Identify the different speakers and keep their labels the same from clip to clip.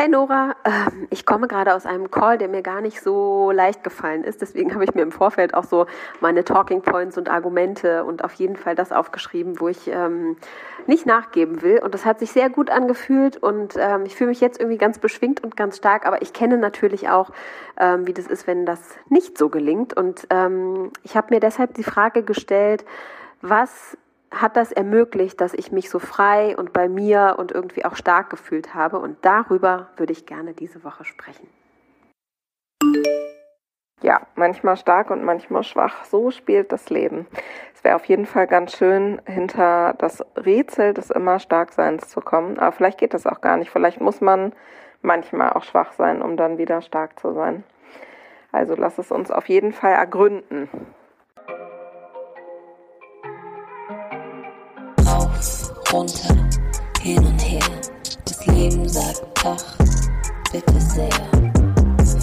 Speaker 1: Hey Nora, ähm, ich komme gerade aus einem Call, der mir gar nicht so leicht gefallen ist. Deswegen habe ich mir im Vorfeld auch so meine Talking Points und Argumente und auf jeden Fall das aufgeschrieben, wo ich ähm, nicht nachgeben will. Und das hat sich sehr gut angefühlt und ähm, ich fühle mich jetzt irgendwie ganz beschwingt und ganz stark. Aber ich kenne natürlich auch, wie das ist, wenn das nicht so gelingt. Und ich habe mir deshalb die Frage gestellt, was hat das ermöglicht, dass ich mich so frei und bei mir und irgendwie auch stark gefühlt habe. Und darüber würde ich gerne diese Woche sprechen.
Speaker 2: Ja, manchmal stark und manchmal schwach. So spielt das Leben. Es wäre auf jeden Fall ganz schön, hinter das Rätsel des immer Starkseins zu kommen. Aber vielleicht geht das auch gar nicht. Vielleicht muss man manchmal auch schwach sein, um dann wieder stark zu sein. Also lass es uns auf jeden Fall ergründen.
Speaker 3: Runter, hin und her. Das Leben sagt ach, bitte sehr.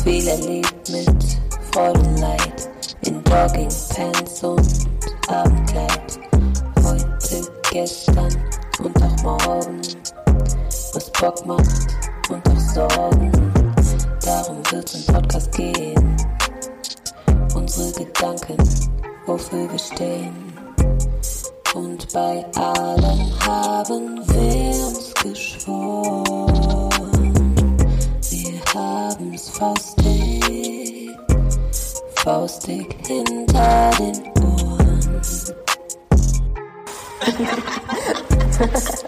Speaker 3: Viel erlebt mit Freude und Leid, in Jogging, Pants und Abendkleid. Heute, gestern und auch morgen, was Bock macht und auch Sorgen. Darum wird's im Podcast gehen. Unsere Gedanken, wofür wir stehen. Und bei allen haben wir uns geschworen, wir haben's faustig, faustig hinter den Ohren.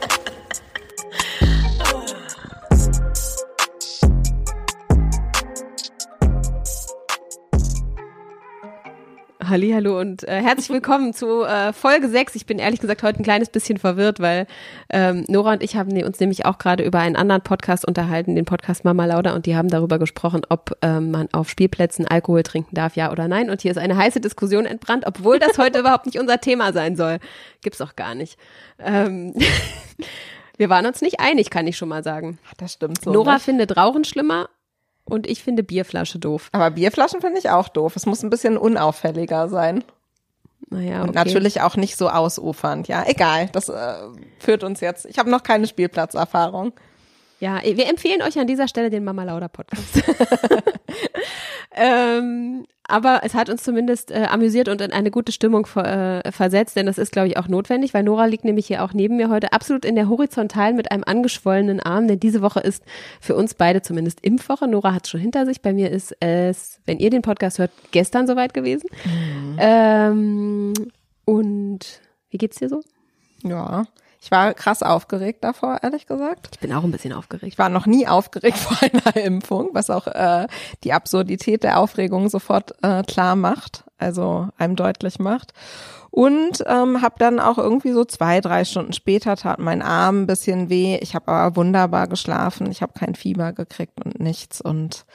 Speaker 1: Hallo und äh, herzlich willkommen zu äh, Folge 6. Ich bin ehrlich gesagt heute ein kleines bisschen verwirrt, weil ähm, Nora und ich haben uns nämlich auch gerade über einen anderen Podcast unterhalten, den Podcast Mama Lauda, und die haben darüber gesprochen, ob ähm, man auf Spielplätzen Alkohol trinken darf, ja oder nein. Und hier ist eine heiße Diskussion entbrannt, obwohl das heute überhaupt nicht unser Thema sein soll. Gibt's auch gar nicht. Ähm, wir waren uns nicht einig, kann ich schon mal sagen.
Speaker 2: Das stimmt so.
Speaker 1: Nora
Speaker 2: nicht?
Speaker 1: findet Rauchen schlimmer und ich finde Bierflasche doof.
Speaker 2: Aber Bierflaschen finde ich auch doof. Es muss ein bisschen unauffälliger sein.
Speaker 1: Naja, okay.
Speaker 2: Und natürlich auch nicht so ausufernd. Ja, egal. Das äh, führt uns jetzt. Ich habe noch keine Spielplatzerfahrung.
Speaker 1: Ja, wir empfehlen euch an dieser Stelle den Mama Lauda Podcast. ähm, aber es hat uns zumindest äh, amüsiert und in eine gute Stimmung ver, äh, versetzt, denn das ist, glaube ich, auch notwendig, weil Nora liegt nämlich hier auch neben mir heute absolut in der Horizontalen mit einem angeschwollenen Arm, denn diese Woche ist für uns beide zumindest Impfwoche. Nora hat es schon hinter sich. Bei mir ist es, wenn ihr den Podcast hört, gestern soweit gewesen. Mhm. Ähm, und wie geht's dir so?
Speaker 2: Ja, ich war krass aufgeregt davor, ehrlich gesagt.
Speaker 1: Ich bin auch ein bisschen aufgeregt.
Speaker 2: Ich war noch nie aufgeregt vor einer Impfung, was auch äh, die Absurdität der Aufregung sofort äh, klar macht, also einem deutlich macht. Und ähm, habe dann auch irgendwie so zwei, drei Stunden später tat mein Arm ein bisschen weh. Ich habe aber wunderbar geschlafen. Ich habe kein Fieber gekriegt und nichts und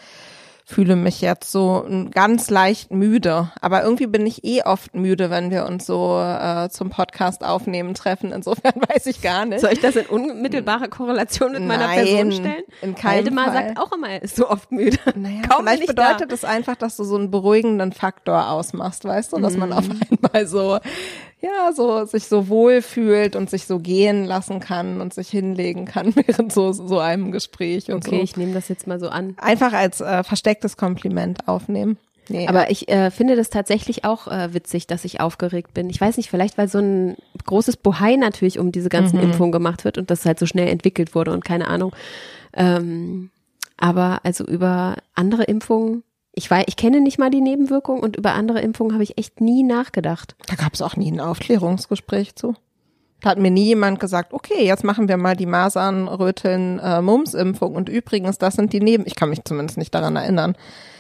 Speaker 2: fühle mich jetzt so ganz leicht müde. Aber irgendwie bin ich eh oft müde, wenn wir uns so äh, zum Podcast aufnehmen treffen. Insofern weiß ich gar nicht.
Speaker 1: Soll ich das in unmittelbare Korrelation mit meiner
Speaker 2: Nein,
Speaker 1: Person stellen?
Speaker 2: In keinem
Speaker 1: Waldemar
Speaker 2: Fall.
Speaker 1: sagt auch immer, er ist so oft müde.
Speaker 2: Naja,
Speaker 1: Kaum
Speaker 2: vielleicht bedeutet es einfach, dass du so einen beruhigenden Faktor ausmachst, weißt du, dass man
Speaker 1: Mhm.
Speaker 2: auf einmal so, ja, so sich so wohl fühlt und sich so gehen lassen kann und sich hinlegen kann während so so einem Gespräch und
Speaker 1: Okay,
Speaker 2: so.
Speaker 1: ich nehme das jetzt mal so an.
Speaker 2: Einfach als äh, verstecktes Kompliment aufnehmen. Nee,
Speaker 1: Aber ich äh, finde das tatsächlich auch äh, witzig, dass ich aufgeregt bin. Ich weiß nicht, vielleicht weil so ein großes Bohai natürlich um diese ganzen
Speaker 2: Mhm.
Speaker 1: Impfungen gemacht wird und das halt so schnell entwickelt wurde und keine Ahnung. Ähm, aber also über andere Impfungen, ich weiß, ich kenne nicht mal die Nebenwirkungen und über andere Impfungen habe ich echt nie nachgedacht.
Speaker 2: Da gab es auch nie ein Aufklärungsgespräch zu. Da hat mir nie jemand gesagt, okay, jetzt machen wir mal die Masern, Röteln, äh, Mumps-Impfung und übrigens, das sind die Neben... Ich kann mich zumindest nicht daran erinnern.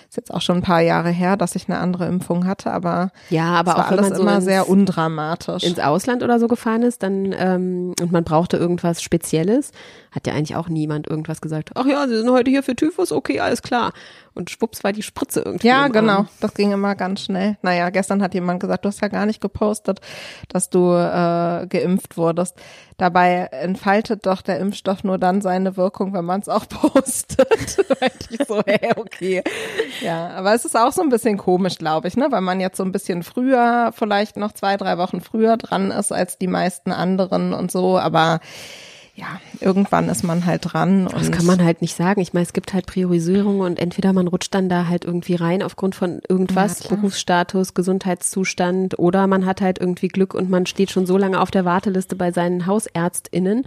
Speaker 2: Ist jetzt auch schon ein paar Jahre her, dass ich eine andere Impfung hatte, aber
Speaker 1: Ja, aber auch
Speaker 2: alles
Speaker 1: so
Speaker 2: immer
Speaker 1: ins,
Speaker 2: sehr undramatisch.
Speaker 1: ins Ausland oder so gefahren ist, dann ähm, und man brauchte irgendwas Spezielles, hat ja eigentlich auch niemand irgendwas gesagt. Ach ja, Sie sind heute hier für Typhus, okay, alles klar. Und schwupps war die Spritze irgendwie.
Speaker 2: Ja, genau.
Speaker 1: Arm.
Speaker 2: Das ging immer ganz schnell. Naja, gestern hat jemand gesagt, du hast ja gar nicht gepostet, dass du äh, geimpft wurdest. Dabei entfaltet doch der Impfstoff nur dann seine Wirkung, wenn man es auch postet. Ich so, hey, okay. Ja, aber es ist auch so ein bisschen komisch, glaube ich, ne? Weil man jetzt so ein bisschen früher, vielleicht noch zwei, drei Wochen früher dran ist als die meisten anderen und so. Aber ja, irgendwann ist man halt dran.
Speaker 1: Das kann man halt nicht sagen. Ich meine, es gibt halt Priorisierungen und entweder man rutscht dann da halt irgendwie rein aufgrund von irgendwas, ja, Berufsstatus, Gesundheitszustand oder man hat halt irgendwie Glück und man steht schon so lange auf der Warteliste bei seinen HausärztInnen,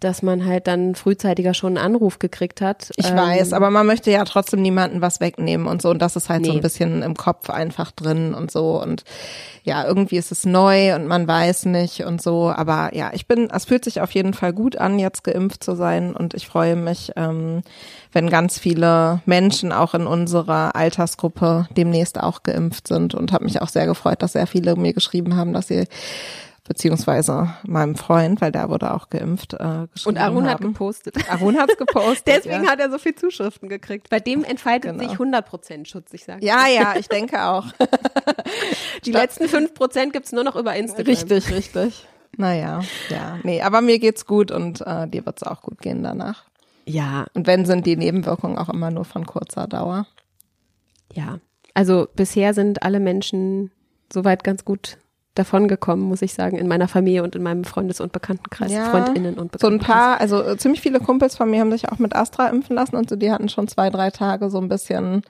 Speaker 1: dass man halt dann frühzeitiger schon einen Anruf gekriegt hat.
Speaker 2: Ich ähm, weiß, aber man möchte ja trotzdem niemanden was wegnehmen und so. Und das ist halt nee. so ein bisschen im Kopf einfach drin und so. Und ja, irgendwie ist es neu und man weiß nicht und so, aber ja, ich bin, es fühlt sich auf jeden Fall gut an, jetzt geimpft zu sein. Und ich freue mich, ähm, wenn ganz viele Menschen auch in unserer Altersgruppe demnächst auch geimpft sind. Und habe mich auch sehr gefreut, dass sehr viele mir geschrieben haben, dass sie beziehungsweise meinem Freund, weil der wurde auch geimpft. Äh,
Speaker 1: und Arun haben. hat gepostet.
Speaker 2: Arun hat's gepostet.
Speaker 1: Deswegen ja. hat er so viel Zuschriften gekriegt. Bei dem entfaltet genau. sich 100 Prozent Schutz, ich sage.
Speaker 2: Ja, ja, ich denke auch.
Speaker 1: Die Statt letzten 5 Prozent gibt's nur noch über Instagram.
Speaker 2: Richtig, richtig. Naja, ja, nee, aber mir geht's gut und äh, dir wird's auch gut gehen danach.
Speaker 1: Ja.
Speaker 2: Und wenn sind die Nebenwirkungen auch immer nur von kurzer Dauer.
Speaker 1: Ja, also bisher sind alle Menschen soweit ganz gut davongekommen, muss ich sagen, in meiner Familie und in meinem Freundes- und Bekanntenkreis, ja, Freundinnen und Bekanntenkreis.
Speaker 2: So ein paar, also äh, ziemlich viele Kumpels von mir haben sich auch mit Astra impfen lassen und so, die hatten schon zwei, drei Tage so ein bisschen,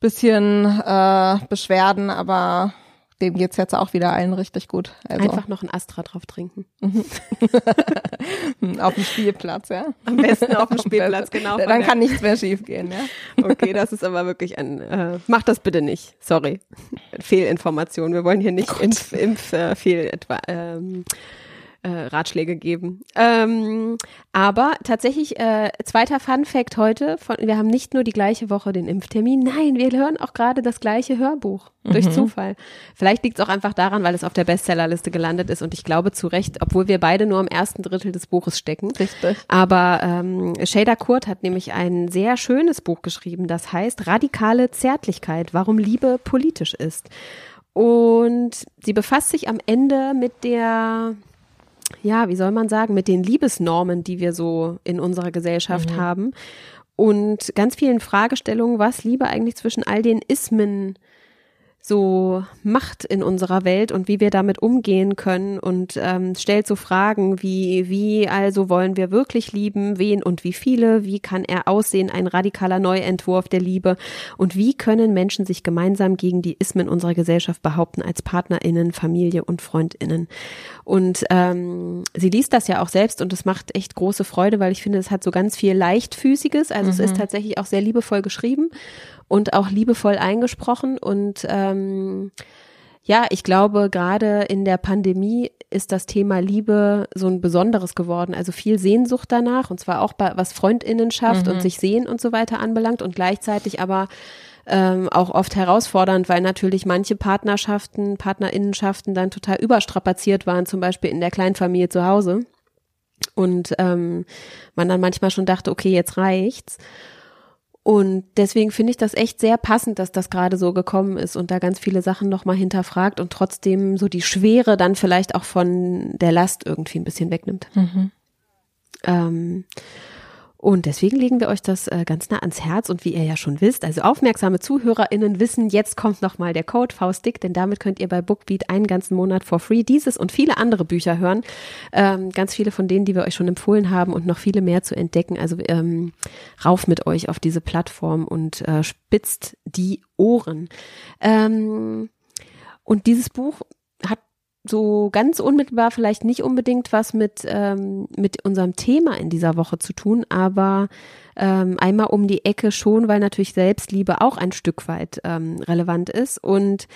Speaker 2: bisschen äh, Beschwerden, aber dem geht's jetzt auch wieder allen richtig gut.
Speaker 1: Also. Einfach noch ein Astra drauf trinken.
Speaker 2: auf dem Spielplatz, ja.
Speaker 1: Am besten auf dem Spielplatz, genau.
Speaker 2: Dann kann nichts mehr schiefgehen, ja.
Speaker 1: Okay, das ist aber wirklich ein, äh, mach das bitte nicht. Sorry. Fehlinformation. Wir wollen hier nicht Impf, Impf äh, viel etwa, ähm, äh, Ratschläge geben. Ähm, aber tatsächlich, äh, zweiter Fun Fact heute, von, wir haben nicht nur die gleiche Woche den Impftermin, nein, wir hören auch gerade das gleiche Hörbuch. Mhm. Durch Zufall. Vielleicht liegt es auch einfach daran, weil es auf der Bestsellerliste gelandet ist und ich glaube zu Recht, obwohl wir beide nur im ersten Drittel des Buches stecken.
Speaker 2: Richtig.
Speaker 1: Aber ähm, Shader Kurt hat nämlich ein sehr schönes Buch geschrieben, das heißt Radikale Zärtlichkeit, warum Liebe politisch ist. Und sie befasst sich am Ende mit der ja, wie soll man sagen, mit den Liebesnormen, die wir so in unserer Gesellschaft mhm. haben und ganz vielen Fragestellungen, was Liebe eigentlich zwischen all den Ismen so macht in unserer Welt und wie wir damit umgehen können und ähm, stellt so Fragen wie, wie also wollen wir wirklich lieben, wen und wie viele, wie kann er aussehen, ein radikaler Neuentwurf der Liebe und wie können Menschen sich gemeinsam gegen die Ismen unserer Gesellschaft behaupten als PartnerInnen, Familie und FreundInnen. Und ähm, sie liest das ja auch selbst und es macht echt große Freude, weil ich finde, es hat so ganz viel Leichtfüßiges, also mhm. es ist mhm. tatsächlich auch sehr liebevoll geschrieben und auch liebevoll eingesprochen. Und ähm, ja, ich glaube, gerade in der Pandemie ist das Thema Liebe so ein besonderes geworden. Also viel Sehnsucht danach, und zwar auch bei, was Freundinnenschaft mhm. und sich sehen und so weiter anbelangt und gleichzeitig aber ähm, auch oft herausfordernd, weil natürlich manche Partnerschaften, Partnerinnenschaften dann total überstrapaziert waren, zum Beispiel in der Kleinfamilie zu Hause. Und ähm, man dann manchmal schon dachte, okay, jetzt reicht's. Und deswegen finde ich das echt sehr passend, dass das gerade so gekommen ist und da ganz viele Sachen nochmal hinterfragt und trotzdem so die Schwere dann vielleicht auch von der Last irgendwie ein bisschen wegnimmt. Mhm. Ähm, und deswegen legen wir euch das äh, ganz nah ans Herz und wie ihr ja schon wisst, also aufmerksame ZuhörerInnen wissen, jetzt kommt nochmal der Code Faustik, denn damit könnt ihr bei Bookbeat einen ganzen Monat for free dieses und viele andere Bücher hören. Ähm, ganz viele von denen, die wir euch schon empfohlen haben und noch viele mehr zu entdecken. Also ähm, rauf mit euch auf diese Plattform und äh, spitzt die Ohren. Ähm, und dieses Buch so ganz unmittelbar vielleicht nicht unbedingt was mit, ähm, mit unserem Thema in dieser Woche zu tun, aber ähm, einmal um die Ecke schon, weil natürlich Selbstliebe auch ein Stück weit ähm, relevant ist und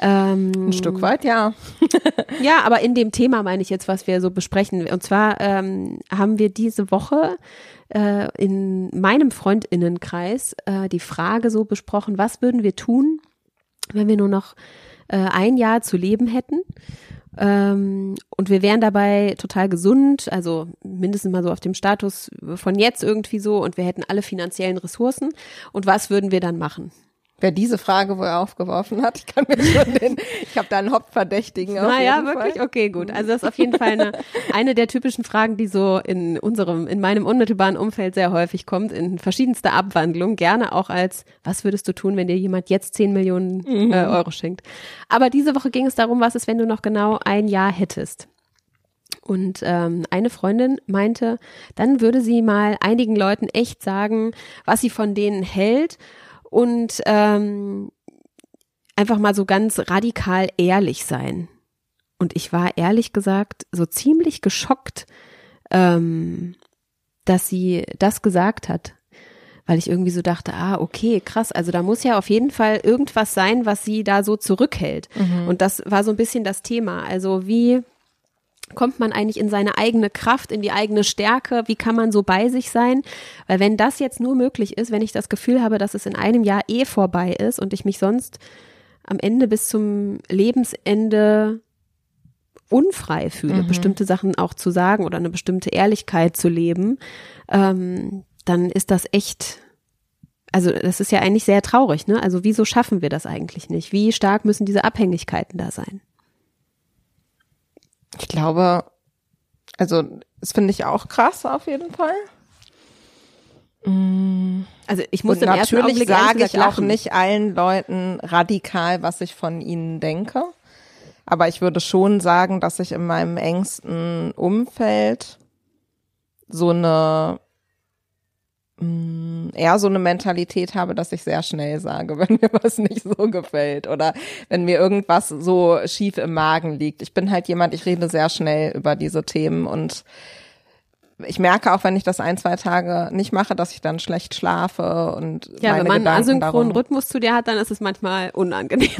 Speaker 2: ähm, ein Stück weit, ja.
Speaker 1: ja, aber in dem Thema meine ich jetzt, was wir so besprechen. Und zwar ähm, haben wir diese Woche äh, in meinem Freundinnenkreis äh, die Frage so besprochen, was würden wir tun, wenn wir nur noch äh, ein Jahr zu leben hätten. Ähm, und wir wären dabei total gesund, also mindestens mal so auf dem Status von jetzt irgendwie so und wir hätten alle finanziellen Ressourcen. Und was würden wir dann machen?
Speaker 2: Wer diese Frage wohl aufgeworfen hat, ich kann mir schon den, ich habe da einen Hauptverdächtigen.
Speaker 1: Naja, wirklich? Fall. Okay, gut. Also das ist auf jeden Fall eine, eine der typischen Fragen, die so in unserem, in meinem unmittelbaren Umfeld sehr häufig kommt, in verschiedenster Abwandlung. Gerne auch als, was würdest du tun, wenn dir jemand jetzt 10 Millionen mhm. äh, Euro schenkt? Aber diese Woche ging es darum, was ist, wenn du noch genau ein Jahr hättest? Und ähm, eine Freundin meinte, dann würde sie mal einigen Leuten echt sagen, was sie von denen hält und ähm, einfach mal so ganz radikal ehrlich sein. Und ich war ehrlich gesagt so ziemlich geschockt, ähm, dass sie das gesagt hat. Weil ich irgendwie so dachte, ah, okay, krass, also da muss ja auf jeden Fall irgendwas sein, was sie da so zurückhält. Mhm. Und das war so ein bisschen das Thema. Also wie kommt man eigentlich in seine eigene Kraft, in die eigene Stärke? Wie kann man so bei sich sein? Weil wenn das jetzt nur möglich ist, wenn ich das Gefühl habe, dass es in einem Jahr eh vorbei ist und ich mich sonst am Ende bis zum Lebensende unfrei fühle, mhm. bestimmte Sachen auch zu sagen oder eine bestimmte Ehrlichkeit zu leben, ähm, dann ist das echt, also das ist ja eigentlich sehr traurig, ne? Also wieso schaffen wir das eigentlich nicht? Wie stark müssen diese Abhängigkeiten da sein?
Speaker 2: Ich glaube, also das finde ich auch krass auf jeden Fall.
Speaker 1: Mm. Also ich muss
Speaker 2: Und natürlich sage ich auch nicht allen Leuten radikal, was ich von ihnen denke. Aber ich würde schon sagen, dass ich in meinem engsten Umfeld so eine eher so eine Mentalität habe, dass ich sehr schnell sage, wenn mir was nicht so gefällt oder wenn mir irgendwas so schief im Magen liegt. Ich bin halt jemand, ich rede sehr schnell über diese Themen und ich merke auch, wenn ich das ein, zwei Tage nicht mache, dass ich dann schlecht schlafe und
Speaker 1: ja, wenn man
Speaker 2: Gedanken
Speaker 1: einen asynchronen
Speaker 2: darum.
Speaker 1: Rhythmus zu dir hat, dann ist es manchmal unangenehm.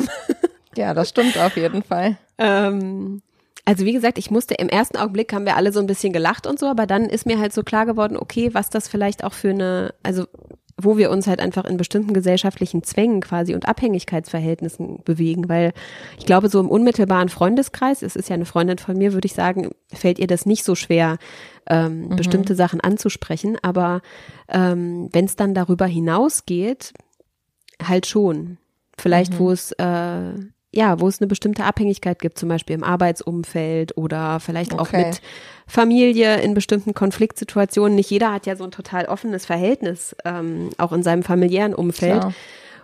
Speaker 2: Ja, das stimmt auf jeden Fall.
Speaker 1: ähm, also wie gesagt, ich musste im ersten Augenblick haben wir alle so ein bisschen gelacht und so, aber dann ist mir halt so klar geworden, okay, was das vielleicht auch für eine, also wo wir uns halt einfach in bestimmten gesellschaftlichen Zwängen quasi und Abhängigkeitsverhältnissen bewegen, weil ich glaube, so im unmittelbaren Freundeskreis, es ist ja eine Freundin von mir, würde ich sagen, fällt ihr das nicht so schwer, ähm, mhm. bestimmte Sachen anzusprechen, aber ähm, wenn es dann darüber hinausgeht, halt schon. Vielleicht, mhm. wo es äh, ja, wo es eine bestimmte Abhängigkeit gibt, zum Beispiel im Arbeitsumfeld oder vielleicht auch
Speaker 2: Okay.
Speaker 1: mit Familie in bestimmten Konfliktsituationen. Nicht jeder hat ja so ein total offenes Verhältnis, ähm, auch in seinem familiären Umfeld.
Speaker 2: Klar.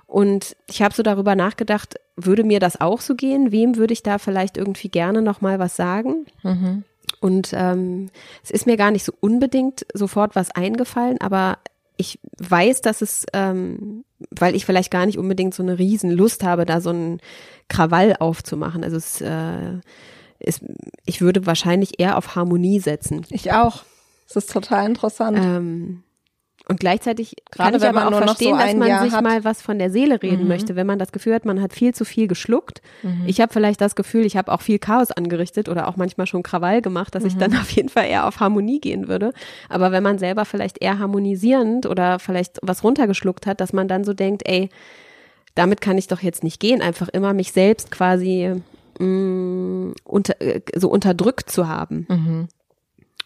Speaker 1: Und ich habe so darüber nachgedacht, würde mir das auch so gehen? Wem würde ich da vielleicht irgendwie gerne noch mal was sagen?
Speaker 2: Mhm.
Speaker 1: Und ähm, es ist mir gar nicht so unbedingt sofort was eingefallen, aber ich weiß, dass es, ähm, weil ich vielleicht gar nicht unbedingt so eine Riesenlust habe, da so einen Krawall aufzumachen. Also es äh, ist, ich würde wahrscheinlich eher auf Harmonie setzen.
Speaker 2: Ich auch. Das ist total interessant.
Speaker 1: Ähm, und gleichzeitig
Speaker 2: Gerade
Speaker 1: kann ich
Speaker 2: wenn
Speaker 1: aber
Speaker 2: man
Speaker 1: auch verstehen,
Speaker 2: so
Speaker 1: dass man
Speaker 2: Jahr
Speaker 1: sich
Speaker 2: hat.
Speaker 1: mal was von der Seele reden
Speaker 2: Mhm.
Speaker 1: möchte, wenn man das Gefühl hat, man hat viel zu viel geschluckt. Ich habe vielleicht das Gefühl, ich habe auch viel Chaos angerichtet oder auch manchmal schon Krawall gemacht, dass ich
Speaker 2: Mhm.
Speaker 1: dann auf jeden Fall eher auf Harmonie gehen würde. Aber wenn man selber vielleicht eher harmonisierend oder vielleicht was runtergeschluckt hat, dass man dann so denkt, ey, damit kann ich doch jetzt nicht gehen, einfach immer mich selbst quasi mh, unter, äh, so unterdrückt zu haben.
Speaker 2: Mhm.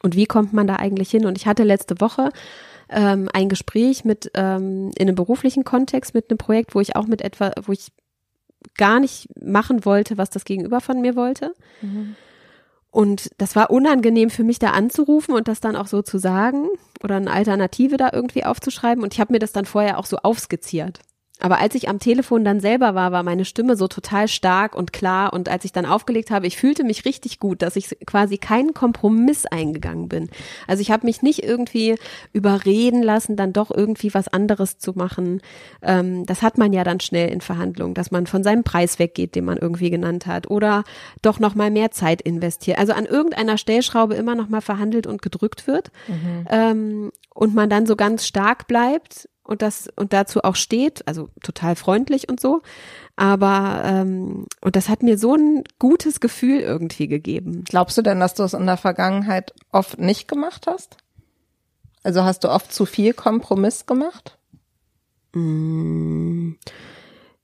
Speaker 1: Und wie kommt man da eigentlich hin? Und ich hatte letzte Woche ähm, ein Gespräch mit ähm, in einem beruflichen Kontext mit einem Projekt, wo ich auch mit etwa, wo ich gar nicht machen wollte, was das Gegenüber von mir wollte. Und das war unangenehm für mich, da anzurufen und das dann auch so zu sagen oder eine Alternative da irgendwie aufzuschreiben. Und ich habe mir das dann vorher auch so aufskizziert. Aber als ich am Telefon dann selber war, war meine Stimme so total stark und klar. Und als ich dann aufgelegt habe, ich fühlte mich richtig gut, dass ich quasi keinen Kompromiss eingegangen bin. Also ich habe mich nicht irgendwie überreden lassen, dann doch irgendwie was anderes zu machen. Ähm, das hat man ja dann schnell in Verhandlungen, dass man von seinem Preis weggeht, den man irgendwie genannt hat, oder doch noch mal mehr Zeit investiert. Also an irgendeiner Stellschraube immer noch mal verhandelt und gedrückt wird ähm, und man dann so ganz stark bleibt und das und dazu auch steht, also total freundlich und so. Aber ähm, und das hat mir so ein gutes Gefühl irgendwie gegeben.
Speaker 2: Glaubst du denn, dass du es in der Vergangenheit oft nicht gemacht hast? Also hast du oft zu viel Kompromiss gemacht?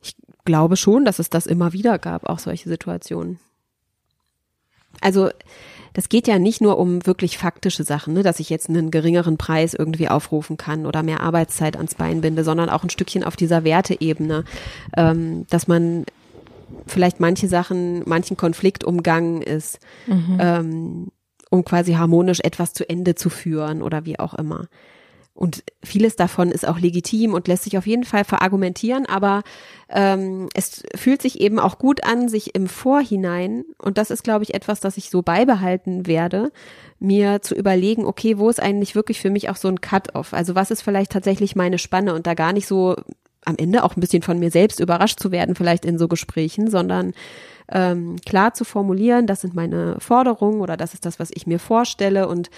Speaker 1: Ich glaube schon, dass es das immer wieder gab, auch solche Situationen. Also das geht ja nicht nur um wirklich faktische Sachen, ne, dass ich jetzt einen geringeren Preis irgendwie aufrufen kann oder mehr Arbeitszeit ans Bein binde, sondern auch ein Stückchen auf dieser Werteebene, ähm, dass man vielleicht manche Sachen, manchen Konflikt umgangen ist, ähm, um quasi harmonisch etwas zu Ende zu führen oder wie auch immer. Und vieles davon ist auch legitim und lässt sich auf jeden Fall verargumentieren, aber ähm, es fühlt sich eben auch gut an, sich im Vorhinein, und das ist, glaube ich, etwas, das ich so beibehalten werde, mir zu überlegen, okay, wo ist eigentlich wirklich für mich auch so ein Cut-off? Also was ist vielleicht tatsächlich meine Spanne und da gar nicht so am Ende auch ein bisschen von mir selbst überrascht zu werden, vielleicht in so Gesprächen, sondern ähm, klar zu formulieren, das sind meine Forderungen oder das ist das, was ich mir vorstelle und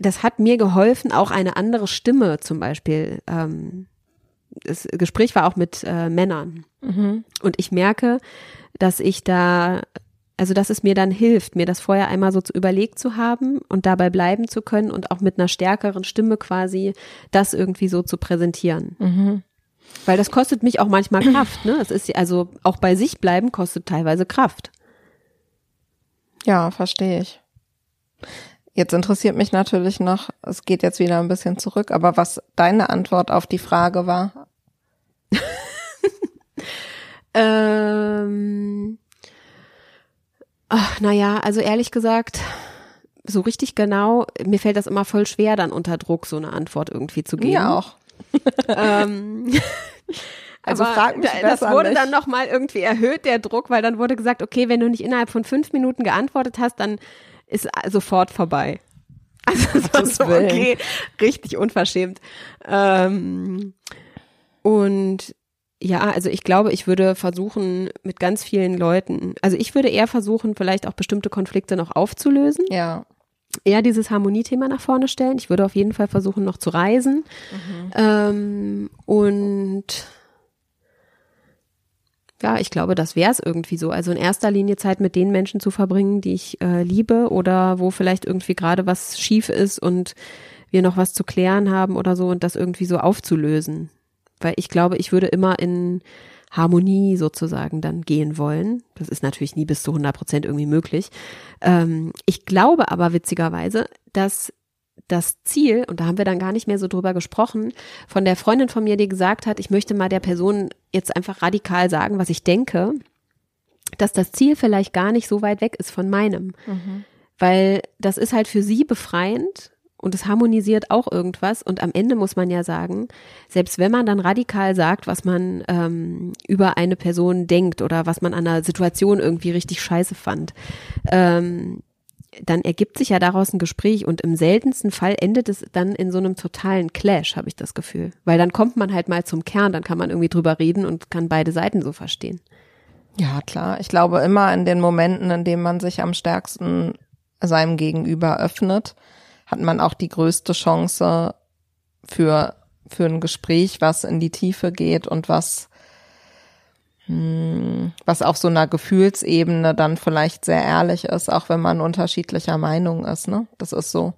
Speaker 1: das hat mir geholfen, auch eine andere Stimme zum Beispiel. Ähm, das Gespräch war auch mit äh, Männern. Mhm. Und ich merke, dass ich da, also dass es mir dann hilft, mir das vorher einmal so zu überlegt zu haben und dabei bleiben zu können und auch mit einer stärkeren Stimme quasi das irgendwie so zu präsentieren. Mhm. Weil das kostet mich auch manchmal Kraft, ne? Es ist also auch bei sich bleiben kostet teilweise Kraft.
Speaker 2: Ja, verstehe ich. Jetzt interessiert mich natürlich noch, es geht jetzt wieder ein bisschen zurück, aber was deine Antwort auf die Frage war?
Speaker 1: ähm, ach, naja, also ehrlich gesagt, so richtig genau, mir fällt das immer voll schwer, dann unter Druck so eine Antwort irgendwie zu geben.
Speaker 2: Ja auch. ähm,
Speaker 1: also Aber frag mich das wurde nicht. dann nochmal irgendwie erhöht, der Druck, weil dann wurde gesagt, okay, wenn du nicht innerhalb von fünf Minuten geantwortet hast, dann ist sofort vorbei. Also so, okay, richtig unverschämt. Ähm, und ja, also ich glaube, ich würde versuchen, mit ganz vielen Leuten, also ich würde eher versuchen, vielleicht auch bestimmte Konflikte noch aufzulösen.
Speaker 2: Ja.
Speaker 1: Eher dieses Harmoniethema nach vorne stellen. Ich würde auf jeden Fall versuchen, noch zu reisen. Mhm. Ähm, und ja, ich glaube, das wäre es irgendwie so. Also in erster Linie Zeit mit den Menschen zu verbringen, die ich äh, liebe oder wo vielleicht irgendwie gerade was schief ist und wir noch was zu klären haben oder so und das irgendwie so aufzulösen. Weil ich glaube, ich würde immer in Harmonie sozusagen dann gehen wollen. Das ist natürlich nie bis zu 100 Prozent irgendwie möglich. Ähm, ich glaube aber witzigerweise, dass das Ziel, und da haben wir dann gar nicht mehr so drüber gesprochen, von der Freundin von mir, die gesagt hat, ich möchte mal der Person jetzt einfach radikal sagen, was ich denke, dass das Ziel vielleicht gar nicht so weit weg ist von meinem. Mhm. Weil das ist halt für sie befreiend und es harmonisiert auch irgendwas. Und am Ende muss man ja sagen, selbst wenn man dann radikal sagt, was man ähm, über eine Person denkt oder was man an einer Situation irgendwie richtig scheiße fand, ähm, dann ergibt sich ja daraus ein Gespräch und im seltensten Fall endet es dann in so einem totalen Clash, habe ich das Gefühl. Weil dann kommt man halt mal zum Kern, dann kann man irgendwie drüber reden und kann beide Seiten so verstehen.
Speaker 2: Ja, klar. Ich glaube immer in den Momenten, in denen man sich am stärksten seinem Gegenüber öffnet, hat man auch die größte Chance für, für ein Gespräch, was in die Tiefe geht und was was auf so einer Gefühlsebene dann vielleicht sehr ehrlich ist, auch wenn man unterschiedlicher Meinung ist, ne? Das ist so.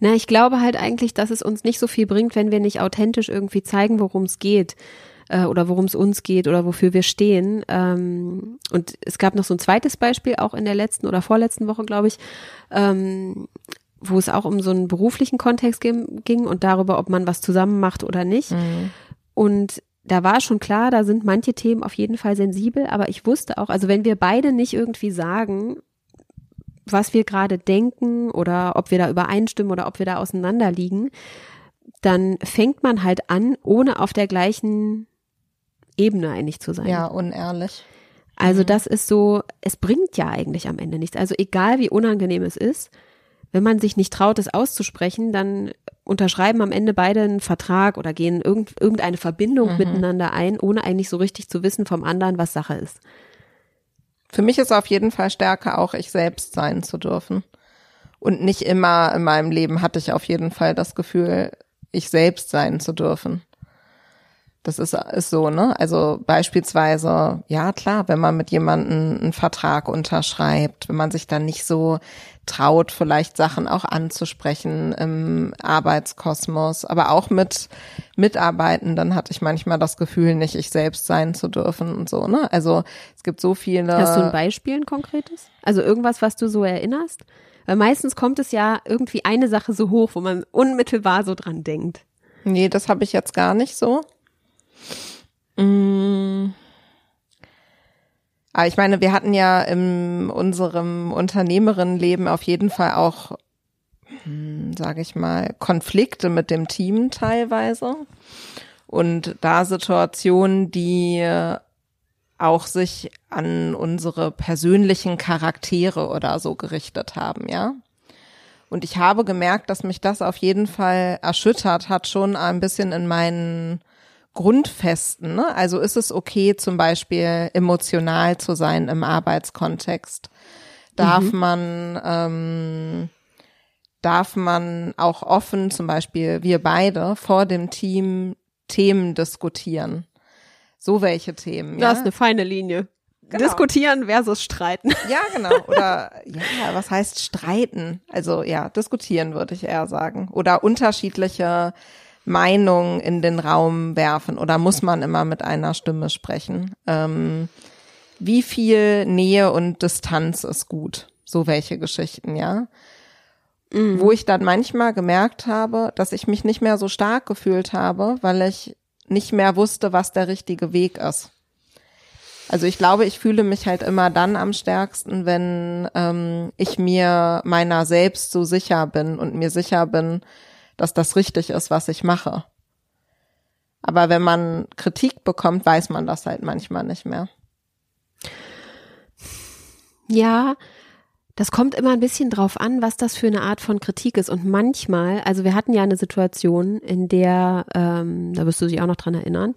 Speaker 1: Na, ich glaube halt eigentlich, dass es uns nicht so viel bringt, wenn wir nicht authentisch irgendwie zeigen, worum es geht äh, oder worum es uns geht oder wofür wir stehen. Ähm, und es gab noch so ein zweites Beispiel, auch in der letzten oder vorletzten Woche, glaube ich, ähm, wo es auch um so einen beruflichen Kontext ging und darüber, ob man was zusammen macht oder nicht. Mhm. Und da war schon klar, da sind manche Themen auf jeden Fall sensibel, aber ich wusste auch, also wenn wir beide nicht irgendwie sagen, was wir gerade denken oder ob wir da übereinstimmen oder ob wir da auseinanderliegen, dann fängt man halt an, ohne auf der gleichen Ebene einig zu sein.
Speaker 2: Ja, unehrlich.
Speaker 1: Also mhm. das ist so, es bringt ja eigentlich am Ende nichts. Also egal wie unangenehm es ist, wenn man sich nicht traut, es auszusprechen, dann unterschreiben am Ende beide einen Vertrag oder gehen irgend, irgendeine Verbindung mhm. miteinander ein, ohne eigentlich so richtig zu wissen vom anderen, was Sache ist.
Speaker 2: Für mich ist auf jeden Fall stärker auch ich selbst sein zu dürfen. Und nicht immer in meinem Leben hatte ich auf jeden Fall das Gefühl, ich selbst sein zu dürfen. Das ist, ist so, ne? Also beispielsweise, ja klar, wenn man mit jemandem einen Vertrag unterschreibt, wenn man sich dann nicht so traut, vielleicht Sachen auch anzusprechen im Arbeitskosmos, aber auch mit Mitarbeitenden hatte ich manchmal das Gefühl, nicht ich selbst sein zu dürfen und so, ne? Also es gibt so viele.
Speaker 1: Hast du ein Beispiel, ein konkretes? Also irgendwas, was du so erinnerst? Weil meistens kommt es ja irgendwie eine Sache so hoch, wo man unmittelbar so dran denkt.
Speaker 2: Nee, das habe ich jetzt gar nicht so. Mm. Aber ich meine, wir hatten ja in unserem Unternehmerinnenleben auf jeden Fall auch hm, sage ich mal, Konflikte mit dem Team teilweise und da Situationen, die auch sich an unsere persönlichen Charaktere oder so gerichtet haben, ja. Und ich habe gemerkt, dass mich das auf jeden Fall erschüttert hat, schon ein bisschen in meinen Grundfesten. Ne? Also ist es okay, zum Beispiel emotional zu sein im Arbeitskontext? Darf mhm. man ähm, darf man auch offen, zum Beispiel wir beide, vor dem Team Themen diskutieren? So welche Themen.
Speaker 1: Das ja? ist eine feine Linie. Genau. Diskutieren versus streiten.
Speaker 2: Ja, genau. Oder ja, was heißt streiten? Also ja, diskutieren würde ich eher sagen. Oder unterschiedliche Meinung in den Raum werfen oder muss man immer mit einer Stimme sprechen? Ähm, wie viel Nähe und Distanz ist gut? So welche Geschichten, ja? Mhm. Wo ich dann manchmal gemerkt habe, dass ich mich nicht mehr so stark gefühlt habe, weil ich nicht mehr wusste, was der richtige Weg ist. Also ich glaube, ich fühle mich halt immer dann am stärksten, wenn ähm, ich mir meiner selbst so sicher bin und mir sicher bin, dass das richtig ist, was ich mache. Aber wenn man Kritik bekommt, weiß man das halt manchmal nicht mehr.
Speaker 1: Ja, das kommt immer ein bisschen drauf an, was das für eine Art von Kritik ist. Und manchmal, also wir hatten ja eine Situation, in der, ähm, da wirst du dich auch noch dran erinnern,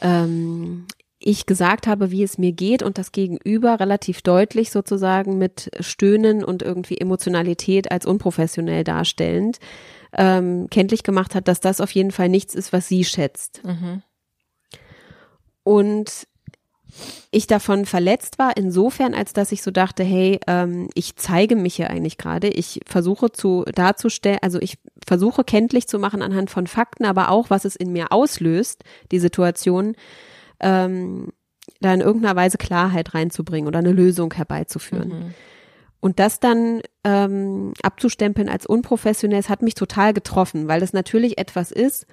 Speaker 1: ähm, ich gesagt habe, wie es mir geht und das Gegenüber relativ deutlich sozusagen mit Stöhnen und irgendwie Emotionalität als unprofessionell darstellend ähm, kenntlich gemacht hat, dass das auf jeden Fall nichts ist, was sie schätzt. Mhm. Und ich davon verletzt war, insofern, als dass ich so dachte, hey, ähm, ich zeige mich hier eigentlich gerade. Ich versuche zu darzustellen, also ich versuche kenntlich zu machen anhand von Fakten, aber auch, was es in mir auslöst, die Situation, ähm, da in irgendeiner Weise Klarheit reinzubringen oder eine Lösung herbeizuführen. Mhm. Und das dann ähm, abzustempeln als unprofessionell, es hat mich total getroffen, weil das natürlich etwas ist,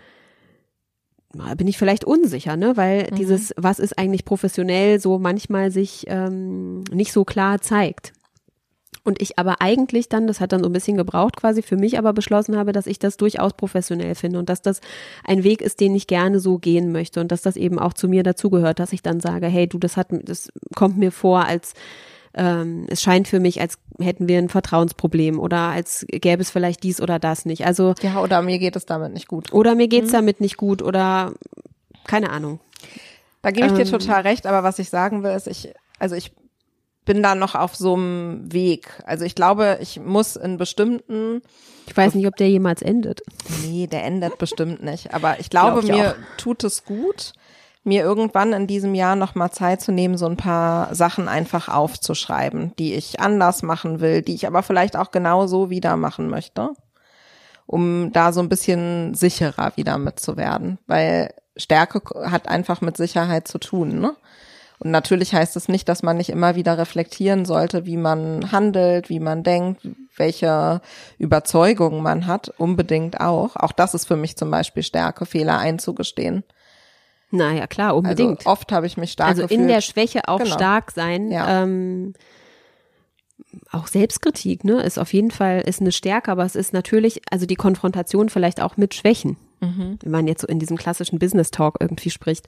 Speaker 1: bin ich vielleicht unsicher, ne? Weil mhm. dieses, was ist eigentlich professionell, so manchmal sich ähm, nicht so klar zeigt. Und ich aber eigentlich dann, das hat dann so ein bisschen gebraucht quasi, für mich aber beschlossen habe, dass ich das durchaus professionell finde und dass das ein Weg ist, den ich gerne so gehen möchte und dass das eben auch zu mir dazugehört, dass ich dann sage, hey, du, das hat, das kommt mir vor als ähm, es scheint für mich, als hätten wir ein Vertrauensproblem oder als gäbe es vielleicht dies oder das nicht. Also
Speaker 2: ja, oder mir geht es damit nicht gut.
Speaker 1: Oder mir geht's mhm. damit nicht gut oder keine Ahnung.
Speaker 2: Da gebe ich dir ähm, total recht, aber was ich sagen will, ist, ich, also ich bin da noch auf so einem Weg. Also ich glaube, ich muss in bestimmten.
Speaker 1: Ich weiß nicht, ob der jemals endet.
Speaker 2: Nee, der endet bestimmt nicht. Aber ich glaube, Glaub ich mir auch. tut es gut, mir irgendwann in diesem Jahr nochmal Zeit zu nehmen, so ein paar Sachen einfach aufzuschreiben, die ich anders machen will, die ich aber vielleicht auch genau so wieder machen möchte, um da so ein bisschen sicherer wieder mitzuwerden, weil Stärke hat einfach mit Sicherheit zu tun, ne? Und natürlich heißt es nicht, dass man nicht immer wieder reflektieren sollte, wie man handelt, wie man denkt, welche Überzeugungen man hat, unbedingt auch. Auch das ist für mich zum Beispiel Stärke, Fehler einzugestehen.
Speaker 1: Naja, klar, unbedingt.
Speaker 2: Also oft habe ich mich stark
Speaker 1: Also
Speaker 2: gefühlt.
Speaker 1: in der Schwäche auch genau. stark sein. Ja. Ähm, auch Selbstkritik, ne, ist auf jeden Fall ist eine Stärke, aber es ist natürlich, also die Konfrontation vielleicht auch mit Schwächen, mhm. wenn man jetzt so in diesem klassischen Business Talk irgendwie spricht.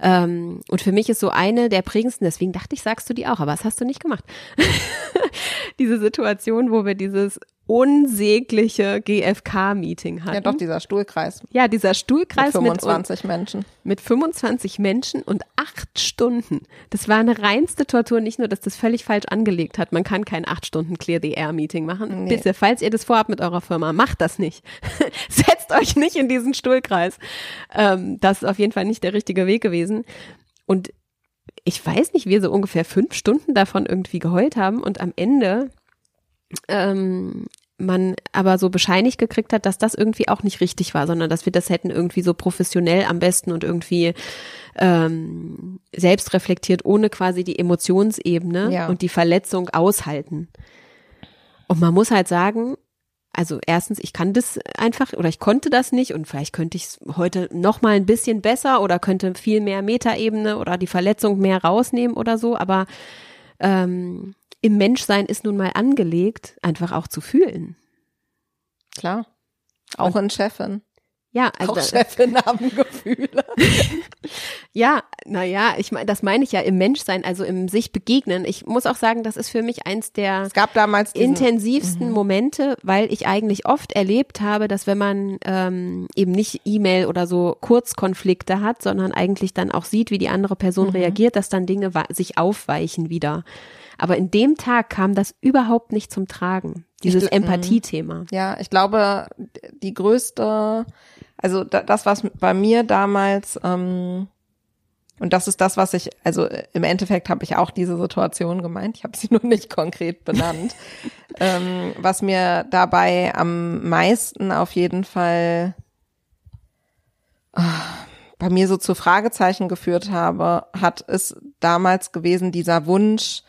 Speaker 1: Ähm, und für mich ist so eine der prägendsten, deswegen dachte ich, sagst du die auch, aber das hast du nicht gemacht. Diese Situation, wo wir dieses unsägliche GFK-Meeting hatten.
Speaker 2: Ja, doch, dieser Stuhlkreis.
Speaker 1: Ja, dieser Stuhlkreis
Speaker 2: mit 25 mit, Menschen.
Speaker 1: Mit 25 Menschen und acht Stunden. Das war eine reinste Tortur. Nicht nur, dass das völlig falsch angelegt hat. Man kann kein acht Stunden Clear the Air Meeting machen. Nee. Bitte, falls ihr das vorhabt mit eurer Firma, macht das nicht. Setzt euch nicht in diesen Stuhlkreis. Ähm, das ist auf jeden Fall nicht der richtige Weg gewesen. Und ich weiß nicht, wir so ungefähr fünf Stunden davon irgendwie geheult haben und am Ende ähm, man aber so bescheinigt gekriegt hat, dass das irgendwie auch nicht richtig war, sondern dass wir das hätten irgendwie so professionell am besten und irgendwie ähm, selbst reflektiert, ohne quasi die Emotionsebene ja. und die Verletzung aushalten. Und man muss halt sagen, also erstens, ich kann das einfach oder ich konnte das nicht und vielleicht könnte ich es heute noch mal ein bisschen besser oder könnte viel mehr Metaebene oder die Verletzung mehr rausnehmen oder so, aber ähm, im Menschsein ist nun mal angelegt, einfach auch zu fühlen.
Speaker 2: Klar. Auch in Chefin.
Speaker 1: Ja, also
Speaker 2: Auch Chefin haben Gefühle.
Speaker 1: ja, naja, ich meine, das meine ich ja im Menschsein, also im sich begegnen. Ich muss auch sagen, das ist für mich eins der
Speaker 2: Es gab damals diesen,
Speaker 1: intensivsten Momente, weil ich eigentlich oft erlebt habe, dass wenn man ähm, eben nicht E-Mail oder so Kurzkonflikte hat, sondern eigentlich dann auch sieht, wie die andere Person reagiert, dass dann Dinge sich aufweichen wieder. Aber in dem Tag kam das überhaupt nicht zum Tragen, dieses
Speaker 2: gl-
Speaker 1: Empathie-Thema.
Speaker 2: Ja, ich glaube, die größte, also da, das, was bei mir damals, ähm, und das ist das, was ich, also äh, im Endeffekt habe ich auch diese Situation gemeint, ich habe sie nur nicht konkret benannt. ähm, was mir dabei am meisten auf jeden Fall ah, bei mir so zu Fragezeichen geführt habe, hat ist damals gewesen dieser Wunsch,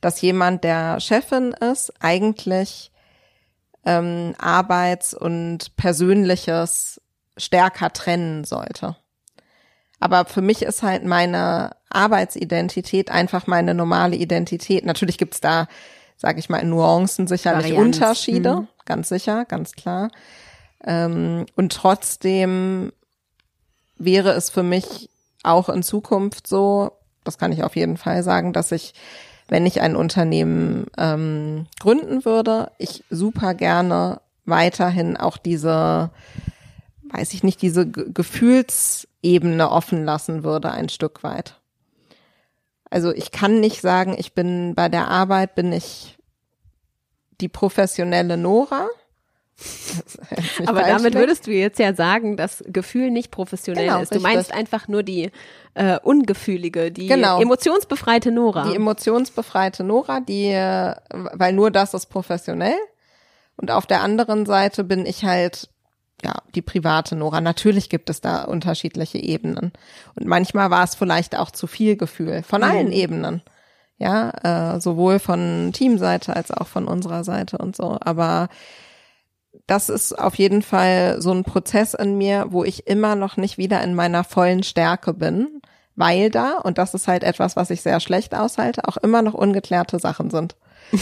Speaker 2: dass jemand, der Chefin ist, eigentlich ähm, Arbeits- und Persönliches stärker trennen sollte. Aber für mich ist halt meine Arbeitsidentität einfach meine normale Identität. Natürlich gibt's da, sage ich mal, in Nuancen sicherlich
Speaker 1: Varianz,
Speaker 2: Unterschiede,
Speaker 1: mhm.
Speaker 2: ganz sicher, ganz klar. Ähm, und trotzdem wäre es für mich auch in Zukunft so, das kann ich auf jeden Fall sagen, dass ich, wenn ich ein Unternehmen ähm, gründen würde, ich super gerne weiterhin auch diese, weiß ich nicht, diese Ge- Gefühlsebene offen lassen würde, ein Stück weit. Also ich kann nicht sagen, ich bin bei der Arbeit, bin ich die professionelle Nora.
Speaker 1: Aber damit
Speaker 2: klingt.
Speaker 1: würdest du jetzt ja sagen, dass Gefühl nicht professionell
Speaker 2: Genau,
Speaker 1: ist. Du
Speaker 2: richtig.
Speaker 1: meinst einfach nur die äh, ungefühlige, die
Speaker 2: Genau.
Speaker 1: emotionsbefreite Nora.
Speaker 2: Die emotionsbefreite Nora, die, äh, weil nur das ist professionell. Und auf der anderen Seite bin ich halt, ja, die private Nora. Natürlich gibt es da unterschiedliche Ebenen. Und manchmal war es vielleicht auch zu viel Gefühl von allen Ebenen. Ja, äh, sowohl von Teamseite als auch von unserer Seite und so. Aber das ist auf jeden Fall so ein Prozess in mir, wo ich immer noch nicht wieder in meiner vollen Stärke bin, weil da, und das ist halt etwas, was ich sehr schlecht aushalte, auch immer noch ungeklärte Sachen sind.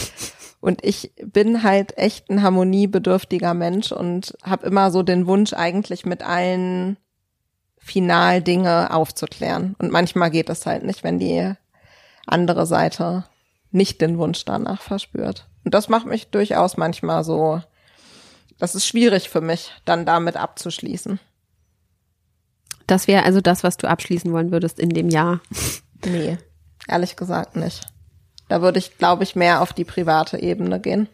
Speaker 2: Und ich bin halt echt ein harmoniebedürftiger Mensch und habe immer so den Wunsch, eigentlich mit allen final Dinge aufzuklären. Und manchmal geht es halt nicht, wenn die andere Seite nicht den Wunsch danach verspürt. Und das macht mich durchaus manchmal so, das ist schwierig für mich, dann damit abzuschließen.
Speaker 1: das wäre also das, was du abschließen wollen würdest in dem Jahr.
Speaker 2: Nee, ehrlich gesagt nicht. Da würde ich, glaube ich, mehr auf die private Ebene gehen.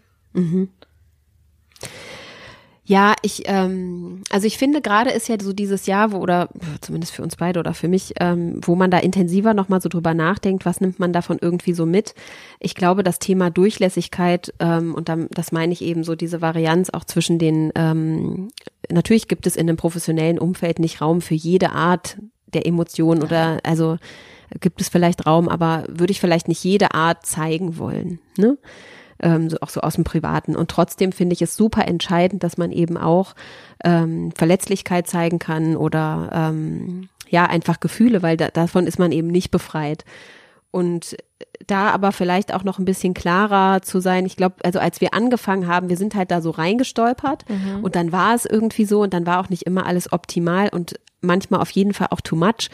Speaker 1: Ja, ich, ähm, also ich finde gerade ist ja so dieses Jahr, wo oder zumindest für uns beide oder für mich, ähm, wo man da intensiver nochmal so drüber nachdenkt, was nimmt man davon irgendwie so mit. Ich glaube, das Thema Durchlässigkeit ähm, und dann, das meine ich eben so diese Varianz auch zwischen den, ähm, natürlich gibt es in einem professionellen Umfeld nicht Raum für jede Art der Emotion oder also gibt es vielleicht Raum, aber würde ich vielleicht nicht jede Art zeigen wollen. Ne? Ähm, so auch so aus dem Privaten. Und trotzdem finde ich es super entscheidend, dass man eben auch ähm, Verletzlichkeit zeigen kann oder ähm, ja einfach Gefühle, weil da, davon ist man eben nicht befreit. Und da aber vielleicht auch noch ein bisschen klarer zu sein. Ich glaube, also als wir angefangen haben, wir sind halt da so reingestolpert und dann war es irgendwie so und dann war auch nicht immer alles optimal und manchmal auf jeden Fall auch too much.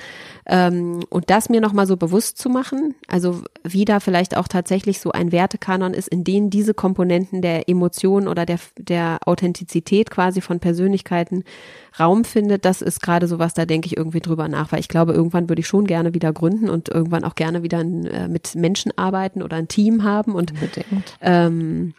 Speaker 1: Ähm, und das mir nochmal so bewusst zu machen, also wie da vielleicht auch tatsächlich so ein Wertekanon ist, in dem diese Komponenten der Emotion oder der, der Authentizität quasi von Persönlichkeiten Raum findet, das ist gerade so was, da denke ich irgendwie drüber nach, weil ich glaube, irgendwann würde ich schon gerne wieder gründen und irgendwann auch gerne wieder ein, äh, mit Menschen arbeiten oder ein Team haben und
Speaker 2: Unbedingt.
Speaker 1: ähm,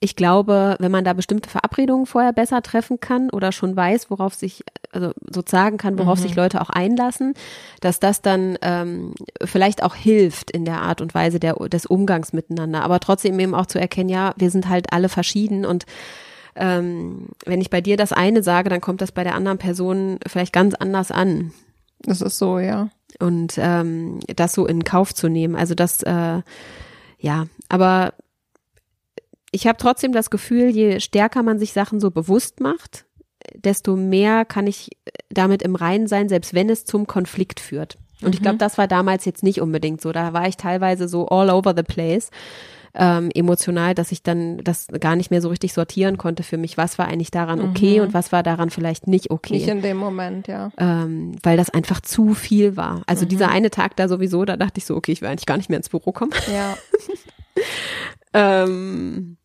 Speaker 1: ich glaube, wenn man da bestimmte Verabredungen vorher besser treffen kann oder schon weiß, worauf sich, also so sagen kann, worauf sich Leute auch einlassen, dass das dann ähm, vielleicht auch hilft in der Art und Weise der, des Umgangs miteinander. Aber trotzdem eben auch zu erkennen, ja, wir sind halt alle verschieden und ähm, wenn ich bei dir das eine sage, dann kommt das bei der anderen Person vielleicht ganz anders an
Speaker 2: Das ist so, ja.
Speaker 1: und ähm, das so in Kauf zu nehmen. Also das, äh, ja, aber ich habe trotzdem das Gefühl, je stärker man sich Sachen so bewusst macht, desto mehr kann ich damit im Reinen sein, selbst wenn es zum Konflikt führt. Und ich glaube, das war damals jetzt nicht unbedingt so. Da war ich teilweise so all over the place ähm, emotional, dass ich dann das gar nicht mehr so richtig sortieren konnte für mich, was war eigentlich daran okay und was war daran vielleicht nicht okay.
Speaker 2: Nicht in dem Moment, ja.
Speaker 1: ähm, weil das einfach zu viel war. Also dieser eine Tag da sowieso, da dachte ich so, okay, ich will eigentlich gar nicht mehr ins Büro kommen.
Speaker 2: Ja.
Speaker 1: Ähm,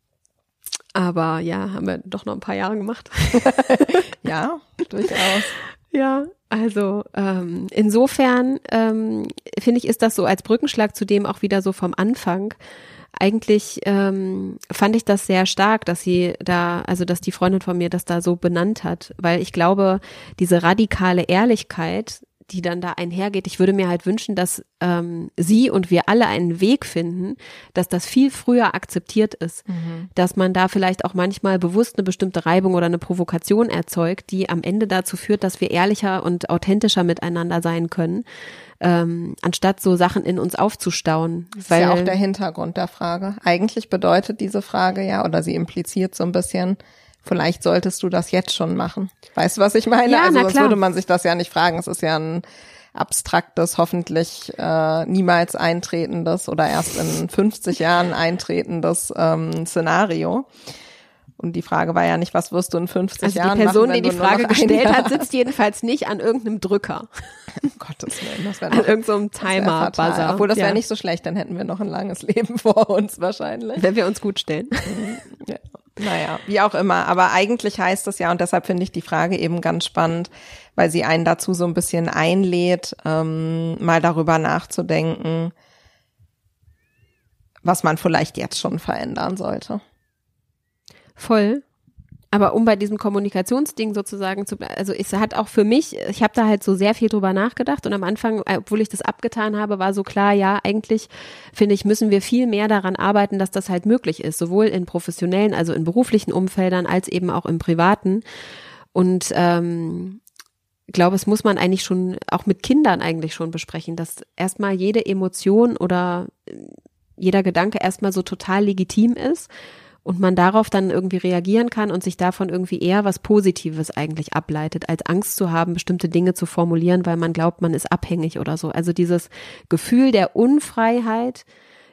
Speaker 1: aber ja, haben wir doch noch ein paar Jahre gemacht.
Speaker 2: Ja, durchaus.
Speaker 1: Ja, also ähm, insofern ähm, finde ich, ist das so als Brückenschlag zu dem auch wieder so vom Anfang. Eigentlich ähm, fand ich das sehr stark, dass sie da, also dass die Freundin von mir das da so benannt hat, weil ich glaube, diese radikale Ehrlichkeit, die dann da einhergeht, ich würde mir halt wünschen, dass ähm, sie und wir alle einen Weg finden, dass das viel früher akzeptiert ist, dass man da vielleicht auch manchmal bewusst eine bestimmte Reibung oder eine Provokation erzeugt, die am Ende dazu führt, dass wir ehrlicher und authentischer miteinander sein können, ähm, anstatt so Sachen in uns aufzustauen.
Speaker 2: Das ist ja auch der Hintergrund der Frage. Eigentlich bedeutet diese Frage ja, oder sie impliziert so ein bisschen, vielleicht solltest du das jetzt schon machen. Weißt du, was ich meine?
Speaker 1: Ja,
Speaker 2: also sonst
Speaker 1: klar.
Speaker 2: würde man sich das ja nicht fragen. Es ist ja ein abstraktes, hoffentlich äh, niemals eintretendes oder erst in 50 Jahren eintretendes ähm, Szenario. Und die Frage war ja nicht, was wirst du in 50
Speaker 1: also
Speaker 2: Jahren
Speaker 1: die Person,
Speaker 2: machen,
Speaker 1: die die Frage gestellt hat, sitzt jedenfalls nicht an irgendeinem Drücker,
Speaker 2: Um Gottes Willen, das wäre
Speaker 1: an irgendeinem
Speaker 2: das wär fatal.
Speaker 1: Timer-Buzzer.
Speaker 2: Obwohl, das wäre
Speaker 1: ja.
Speaker 2: nicht so schlecht, dann hätten wir noch ein langes Leben vor uns wahrscheinlich.
Speaker 1: wenn wir uns gut stellen.
Speaker 2: Ja. Naja, wie auch immer. Aber eigentlich heißt es ja, und deshalb finde ich die Frage eben ganz spannend, weil sie einen dazu so ein bisschen einlädt, ähm, mal darüber nachzudenken, was man vielleicht jetzt schon verändern sollte.
Speaker 1: Voll. Aber um bei diesem Kommunikationsding sozusagen zu also es hat auch für mich, ich habe da halt so sehr viel drüber nachgedacht und am Anfang, äh, obwohl ich das abgetan habe, war so klar, ja, eigentlich finde ich, müssen wir viel mehr daran arbeiten, dass das halt möglich ist, sowohl in professionellen, also in beruflichen Umfeldern, als eben auch im privaten. Und ähm, glaube, es muss man eigentlich schon, auch mit Kindern eigentlich schon besprechen, dass erstmal jede Emotion oder äh, jeder Gedanke erstmal so total legitim ist und man darauf dann irgendwie reagieren kann und sich davon irgendwie eher was Positives eigentlich ableitet, als Angst zu haben, bestimmte Dinge zu formulieren, weil man glaubt, man ist abhängig oder so. Also dieses Gefühl der Unfreiheit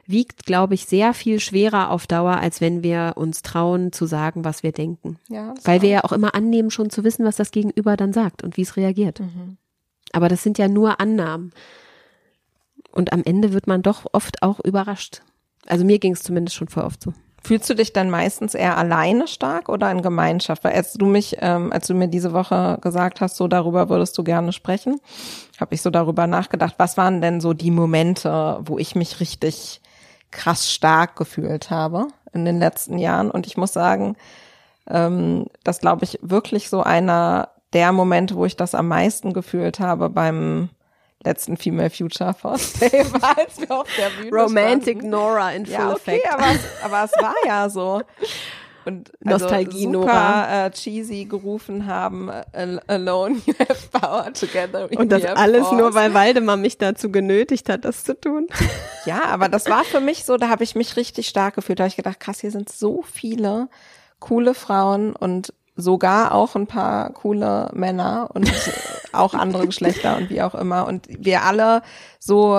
Speaker 1: wiegt, glaube ich, sehr viel schwerer auf Dauer, als wenn wir uns trauen zu sagen, was wir denken.
Speaker 2: Ja,
Speaker 1: Weil wir ja auch immer annehmen, schon zu wissen, was das Gegenüber dann sagt und wie es reagiert. Aber das sind ja nur Annahmen. Und am Ende wird man doch oft auch überrascht. Also mir ging es zumindest schon voll oft so.
Speaker 2: Fühlst du dich dann meistens eher alleine stark oder in Gemeinschaft? Weil als du mich, ähm, als du mir diese Woche gesagt hast, so darüber würdest du gerne sprechen, habe ich so darüber nachgedacht, was waren denn so die Momente, wo ich mich richtig krass stark gefühlt habe in den letzten Jahren? Und ich muss sagen, ähm, das glaube ich wirklich so einer der Momente, wo ich das am meisten gefühlt habe beim letzten Female Future Force Day war, als wir auf der Bühne standen.
Speaker 1: Nora in
Speaker 2: Ja, okay, aber es, aber es war ja so. Und also
Speaker 1: Nostalgie,
Speaker 2: super
Speaker 1: Nora.
Speaker 2: äh, cheesy gerufen haben, "Al- alone you have power, together we
Speaker 1: Und das alles
Speaker 2: force."
Speaker 1: nur, weil Waldemar mich dazu genötigt hat, das zu tun.
Speaker 2: Ja, aber das war für mich so, da habe ich mich richtig stark gefühlt. Da habe ich gedacht, krass, hier sind so viele coole Frauen und sogar auch ein paar coole Männer und auch andere Geschlechter und wie auch immer. Und wir alle so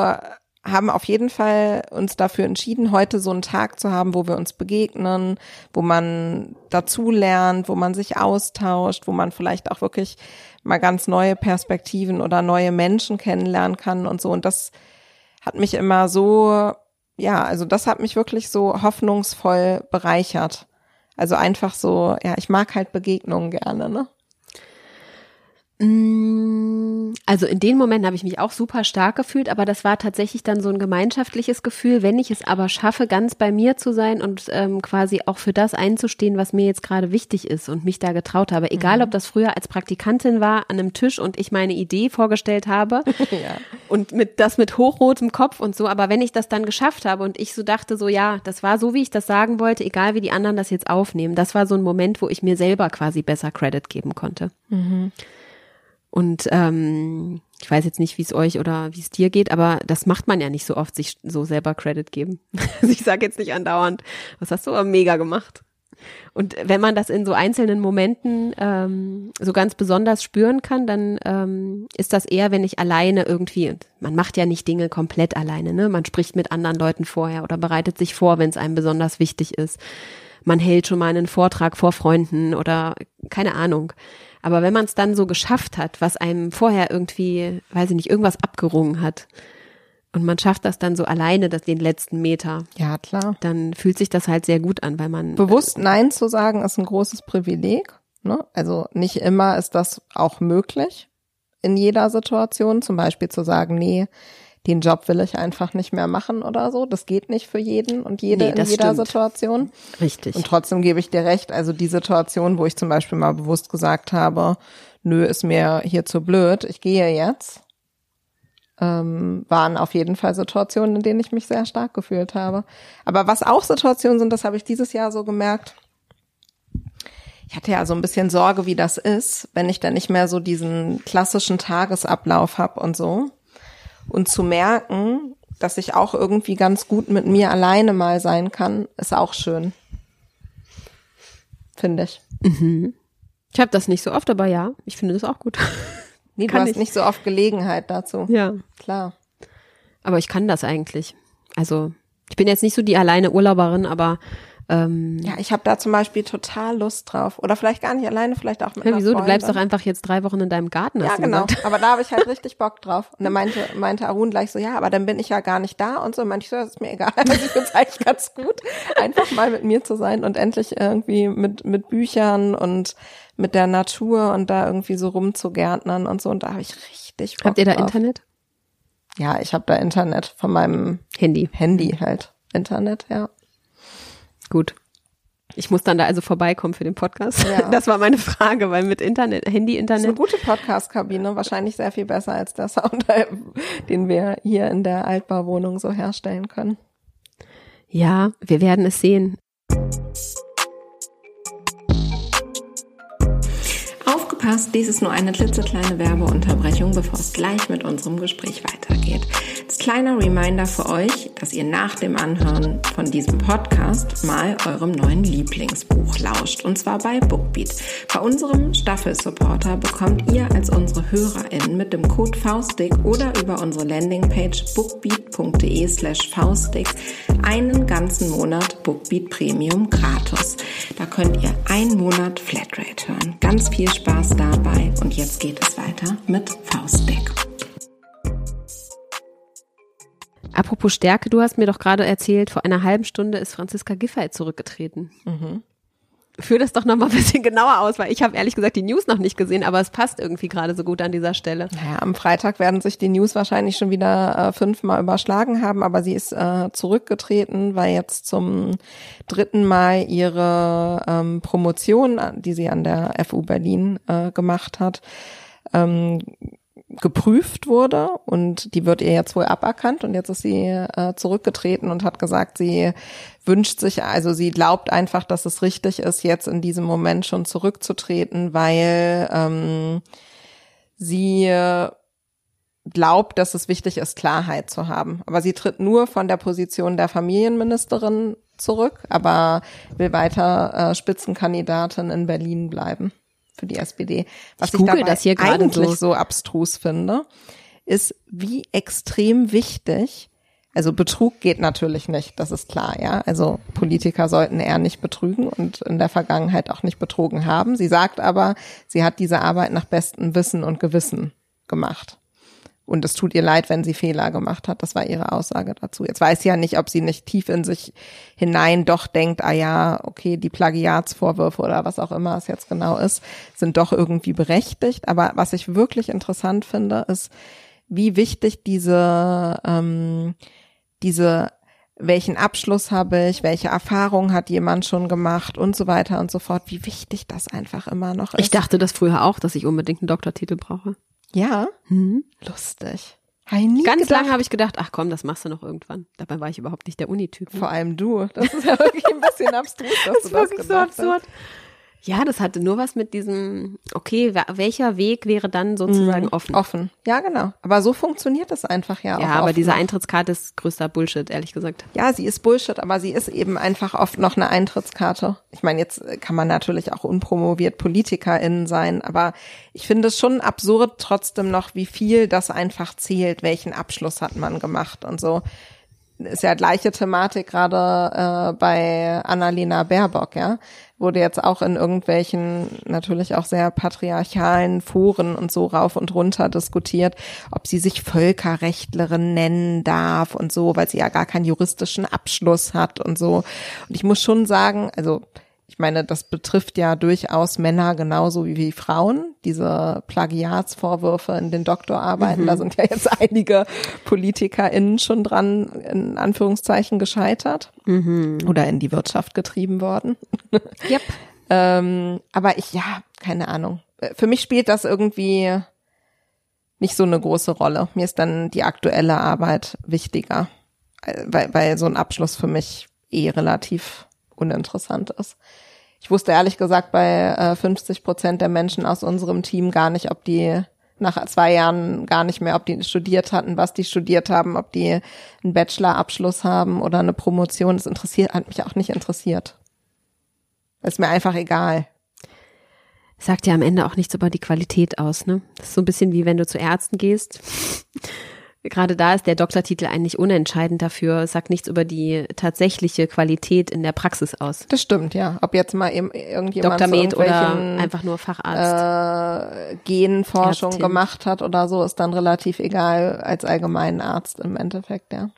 Speaker 2: haben auf jeden Fall uns dafür entschieden, heute so einen Tag zu haben, wo wir uns begegnen, wo man dazu lernt, wo man sich austauscht, wo man vielleicht auch wirklich mal ganz neue Perspektiven oder neue Menschen kennenlernen kann und so. Und das hat mich immer so, ja, also das hat mich wirklich so hoffnungsvoll bereichert. Also einfach so, ja, ich mag halt Begegnungen gerne, ne?
Speaker 1: Mm, Also in den Momenten habe ich mich auch super stark gefühlt, aber das war tatsächlich dann so ein gemeinschaftliches Gefühl. Wenn ich es aber schaffe, ganz bei mir zu sein und ähm, quasi auch für das einzustehen, was mir jetzt gerade wichtig ist und mich da getraut habe, egal ob das früher als Praktikantin war an einem Tisch und ich meine Idee vorgestellt habe
Speaker 2: Ja.
Speaker 1: und mit das mit hochrotem Kopf und so, aber wenn ich das dann geschafft habe und ich so dachte so, ja, das war so, wie ich das sagen wollte, egal wie die anderen das jetzt aufnehmen, das war so ein Moment, wo ich mir selber quasi besser Credit geben konnte. Und ähm, ich weiß jetzt nicht, wie es euch oder wie es dir geht, aber das macht man ja nicht so oft, sich so selber Credit geben. Also ich sage jetzt nicht andauernd, was hast du aber mega gemacht. Und wenn man das in so einzelnen Momenten ähm, so ganz besonders spüren kann, dann ähm, ist das eher, wenn ich alleine irgendwie, man macht ja nicht Dinge komplett alleine, ne? Man spricht mit anderen Leuten vorher oder bereitet sich vor, wenn es einem besonders wichtig ist. Man hält schon mal einen Vortrag vor Freunden oder keine Ahnung. Aber wenn man es dann so geschafft hat, was einem vorher irgendwie, weiß ich nicht, irgendwas abgerungen hat, und man schafft das dann so alleine, das den letzten Meter,
Speaker 2: Ja, klar.
Speaker 1: dann fühlt sich das halt sehr gut an, weil man
Speaker 2: Bewusst Nein zu sagen ist ein großes Privileg. Ne? Also nicht immer ist das auch möglich in jeder Situation. Zum Beispiel zu sagen, nee, den Job will ich einfach nicht mehr machen oder so. Das geht nicht für jeden und jede
Speaker 1: Nee,
Speaker 2: in jeder
Speaker 1: stimmt.
Speaker 2: Situation.
Speaker 1: richtig.
Speaker 2: Und trotzdem gebe ich dir recht. Also die Situation, wo ich zum Beispiel mal bewusst gesagt habe, nö, ist mir hier zu blöd, ich gehe jetzt, ähm, waren auf jeden Fall Situationen, in denen ich mich sehr stark gefühlt habe. Aber was auch Situationen sind, das habe ich dieses Jahr so gemerkt. Ich hatte ja so ein bisschen Sorge, wie das ist, wenn ich dann nicht mehr so diesen klassischen Tagesablauf habe und so. Und zu merken, dass ich auch irgendwie ganz gut mit mir alleine mal sein kann, ist auch schön. Finde ich.
Speaker 1: Ich habe das nicht so oft, aber ja, ich finde das auch gut.
Speaker 2: Nee, du
Speaker 1: Kann
Speaker 2: hast
Speaker 1: ich.
Speaker 2: nicht so oft Gelegenheit dazu.
Speaker 1: ja.
Speaker 2: Klar.
Speaker 1: Aber ich kann das eigentlich. Also, ich bin jetzt nicht so die alleine Urlauberin, aber ähm,
Speaker 2: Ja, ich habe da zum Beispiel total Lust drauf. Oder vielleicht gar nicht alleine, vielleicht auch mit
Speaker 1: ja, wieso? Du bleibst doch
Speaker 2: Freundin.
Speaker 1: einfach jetzt drei Wochen in deinem Garten.
Speaker 2: Ja, genau.
Speaker 1: gesagt.
Speaker 2: Aber da habe ich halt richtig Bock drauf. Und dann meinte, meinte Arun gleich so, ja, aber dann bin ich ja gar nicht da und so. Meinte ich so, das ist mir egal. Also ich finde es eigentlich ganz gut, einfach mal mit mir zu sein und endlich irgendwie mit, mit Büchern und mit der Natur und da irgendwie so rumzugärtnern und so. Und da habe ich richtig Bock
Speaker 1: Habt ihr da
Speaker 2: drauf.
Speaker 1: Internet?
Speaker 2: Ja, ich habe da Internet von meinem
Speaker 1: Handy.
Speaker 2: Handy halt. Internet, ja.
Speaker 1: Gut. Ich muss dann da also vorbeikommen für den Podcast.
Speaker 2: Ja.
Speaker 1: Das war meine Frage, weil mit Internet,
Speaker 2: ist eine
Speaker 1: Handy-Internet.
Speaker 2: gute Podcast-Kabine, wahrscheinlich sehr viel besser als der Sound, den wir hier in der Altbauwohnung so herstellen können.
Speaker 1: Ja, wir werden es sehen.
Speaker 4: Aufgepasst, dies ist nur eine klitzekleine Werbeunterbrechung, bevor es gleich mit unserem Gespräch weitergeht. Als kleiner Reminder für euch, dass ihr nach dem Anhören von diesem Podcast mal eurem neuen Lieblingsbuch lauscht, und zwar bei Bookbeat. Bei unserem Staffelsupporter bekommt ihr als unsere HörerInnen mit dem Code Faustdick oder über unsere Landingpage bookbeat.de slash faustdick einen ganzen Monat Bookbeat Premium gratis. Da könnt ihr einen Monat Flatrate hören. Ganz viel Spaß dabei und jetzt geht es weiter mit Faustdick.
Speaker 1: Apropos Stärke, du hast mir doch gerade erzählt, vor einer halben Stunde ist Franziska Giffey zurückgetreten. Führ das doch noch mal ein bisschen genauer aus, weil ich habe ehrlich gesagt die News noch nicht gesehen, aber es passt irgendwie gerade so gut an dieser Stelle.
Speaker 2: Naja, am Freitag werden sich die News wahrscheinlich schon wieder äh, fünfmal überschlagen haben, aber sie ist äh, zurückgetreten, weil jetzt zum dritten Mal ihre ähm, Promotion, die sie an der FU Berlin äh, gemacht hat, ähm, geprüft wurde und die wird ihr jetzt wohl aberkannt und jetzt ist sie äh, zurückgetreten und hat gesagt, sie wünscht sich, also sie glaubt einfach, dass es richtig ist, jetzt in diesem Moment schon zurückzutreten, weil ähm, sie glaubt, dass es wichtig ist, Klarheit zu haben. Aber sie tritt nur von der Position der Familienministerin zurück, aber will weiter äh, Spitzenkandidatin in Berlin bleiben für die SPD. Was
Speaker 1: Ich
Speaker 2: ich,
Speaker 1: google
Speaker 2: dabei
Speaker 1: das hier gerade
Speaker 2: eigentlich
Speaker 1: so.
Speaker 2: so abstrus finde, ist, wie extrem wichtig also Betrug geht natürlich nicht, das ist klar, ja. Also Politiker sollten eher nicht betrügen und in der Vergangenheit auch nicht betrogen haben. Sie sagt aber, sie hat diese Arbeit nach bestem Wissen und Gewissen gemacht. Und es tut ihr leid, wenn sie Fehler gemacht hat. Das war ihre Aussage dazu. Jetzt weiß sie ja nicht, ob sie nicht tief in sich hinein doch denkt, ah ja, okay, die Plagiatsvorwürfe oder was auch immer es jetzt genau ist, sind doch irgendwie berechtigt. Aber was ich wirklich interessant finde, ist, wie wichtig diese, ähm, diese, welchen Abschluss habe ich, welche Erfahrung hat jemand schon gemacht und so weiter und so fort, wie wichtig das einfach immer noch ist.
Speaker 1: Ich dachte das früher auch, dass ich unbedingt einen Doktortitel brauche.
Speaker 2: Ja, lustig. Ich nie
Speaker 1: Ganz lange habe ich gedacht, ach komm, das machst du noch irgendwann. Dabei war ich überhaupt nicht der Unityp.
Speaker 2: Vor allem du. Das ist ja wirklich ein bisschen abstrus, dass
Speaker 1: Das
Speaker 2: du
Speaker 1: ist
Speaker 2: das
Speaker 1: wirklich so absurd.
Speaker 2: Hast.
Speaker 1: Ja, das hatte nur was mit diesem, okay, welcher Weg wäre dann sozusagen
Speaker 2: Mhm.
Speaker 1: offen?
Speaker 2: Offen. Ja, genau. Aber so funktioniert das einfach ja auch.
Speaker 1: Ja, aber
Speaker 2: oft
Speaker 1: diese. Eintrittskarte ist größter Bullshit, ehrlich gesagt.
Speaker 2: Ja, sie ist Bullshit, aber sie ist eben einfach oft noch eine Eintrittskarte. Ich meine, jetzt kann man natürlich auch unpromoviert PolitikerInnen sein, aber ich finde es schon absurd trotzdem noch, wie viel das einfach zählt, welchen Abschluss hat man gemacht und so. Ist ja gleiche Thematik gerade äh, bei Annalena Baerbock, ja. Wurde jetzt auch in irgendwelchen natürlich auch sehr patriarchalen Foren und so rauf und runter diskutiert, ob sie sich Völkerrechtlerin nennen darf und so, weil sie ja gar keinen juristischen Abschluss hat und so. Und ich muss schon sagen, also ich meine, das betrifft ja durchaus Männer genauso wie, wie Frauen, diese Plagiatsvorwürfe in den Doktorarbeiten. Da sind ja jetzt einige PolitikerInnen schon dran, in Anführungszeichen, gescheitert oder in die Wirtschaft getrieben worden.
Speaker 1: Yep.
Speaker 2: ähm, aber ich, ja, keine Ahnung. Für mich spielt das irgendwie nicht so eine große Rolle. Mir ist dann die aktuelle Arbeit wichtiger, weil, weil so ein Abschluss für mich eh relativ uninteressant ist. Ich wusste ehrlich gesagt bei äh, 50 Prozent der Menschen aus unserem Team gar nicht, ob die nach zwei Jahren gar nicht mehr, ob die studiert hatten, was die studiert haben, ob die einen Bachelorabschluss haben oder eine Promotion. Das interessiert, hat mich auch nicht interessiert. Ist mir einfach egal.
Speaker 1: Sagt ja am Ende auch nichts über die Qualität aus, ne? Das ist so ein bisschen wie wenn du zu Ärzten gehst. Gerade da ist der Doktortitel eigentlich unentscheidend dafür, sagt nichts über die tatsächliche Qualität in der Praxis aus.
Speaker 2: Das stimmt, ja. Ob jetzt mal eben irgendjemand
Speaker 1: Dr. Med oder einfach nur Facharzt.
Speaker 2: äh, Genforschung
Speaker 1: Ärztin.
Speaker 2: gemacht hat oder so, ist dann relativ egal als Allgemeinarzt im Endeffekt, ja.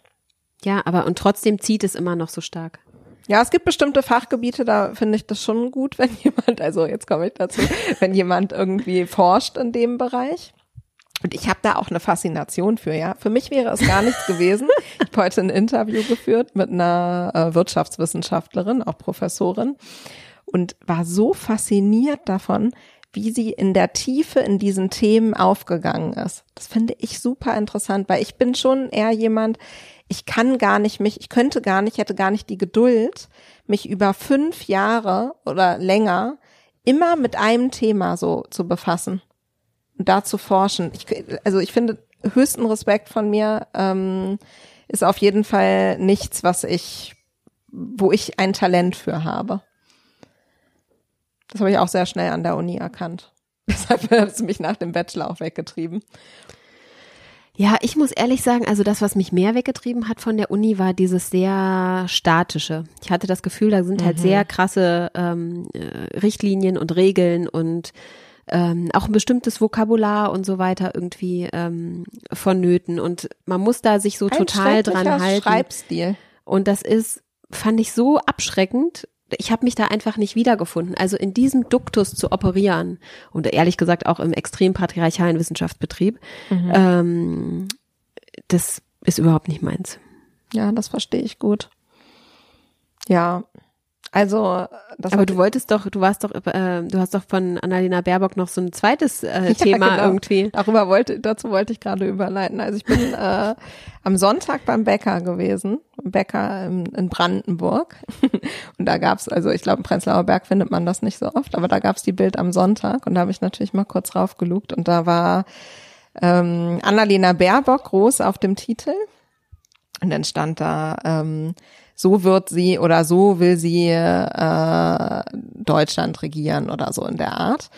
Speaker 1: ja, aber und trotzdem zieht es immer noch so stark.
Speaker 2: Ja, es gibt bestimmte Fachgebiete, da finde ich das schon gut, wenn jemand, also jetzt komme ich dazu, wenn jemand irgendwie forscht in dem Bereich. Und ich habe da auch eine Faszination für, ja. Für mich wäre es gar nichts gewesen. Ich habe heute ein Interview geführt mit einer äh, Wirtschaftswissenschaftlerin, auch Professorin, und war so fasziniert davon, wie sie in der Tiefe in diesen Themen aufgegangen ist. Das finde ich super interessant, weil ich bin schon eher jemand, ich kann gar nicht mich, ich könnte gar nicht, hätte gar nicht die Geduld, mich über fünf Jahre oder länger immer mit einem Thema so zu befassen da zu forschen. Ich, also ich finde höchsten Respekt von mir ähm, ist auf jeden Fall nichts, was ich, wo ich ein Talent für habe. Das habe ich auch sehr schnell an der Uni erkannt. Deshalb hat es mich nach dem Bachelor auch weggetrieben.
Speaker 1: Ja, ich muss ehrlich sagen, also das, was mich mehr weggetrieben hat von der Uni, war dieses sehr statische. Ich hatte das Gefühl, da sind halt sehr krasse ähm, äh, Richtlinien und Regeln und ähm, auch ein bestimmtes Vokabular und so weiter irgendwie ähm, vonnöten. Und man muss da sich so
Speaker 2: Ein
Speaker 1: total dran halten.
Speaker 2: Schreibstil.
Speaker 1: Und das ist, fand ich so abschreckend. Ich habe mich da einfach nicht wiedergefunden. Also in diesem Duktus zu operieren und ehrlich gesagt auch im extrem patriarchalen Wissenschaftsbetrieb, ähm, das ist überhaupt nicht meins.
Speaker 2: Ja, das verstehe ich gut. Ja, also das
Speaker 1: Aber du wolltest doch, du warst doch, äh, du hast doch von Annalena Baerbock noch so ein zweites äh,
Speaker 2: Ja,
Speaker 1: Thema
Speaker 2: genau.
Speaker 1: irgendwie.
Speaker 2: Darüber wollte, dazu wollte ich gerade überleiten. Also ich bin äh, am Sonntag beim Bäcker gewesen, Bäcker in, in Brandenburg. Und da gab's, also ich glaube, im Prenzlauer Berg findet man das nicht so oft, aber da gab's die Bild am Sonntag und da habe ich natürlich mal kurz raufgelugt und da war ähm, Annalena Baerbock groß auf dem Titel. Und dann stand da, ähm, so wird sie oder so will sie äh, Deutschland regieren oder so in der Art.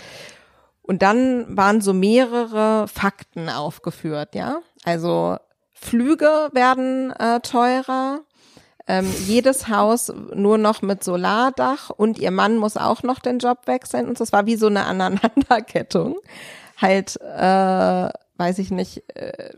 Speaker 2: Und dann waren so mehrere Fakten aufgeführt, ja. Also Flüge werden äh, teurer, ähm, jedes Haus nur noch mit Solardach und ihr Mann muss auch noch den Job wechseln. Und das war wie so eine Aneinanderkettung. Halt, äh, weiß ich nicht, äh,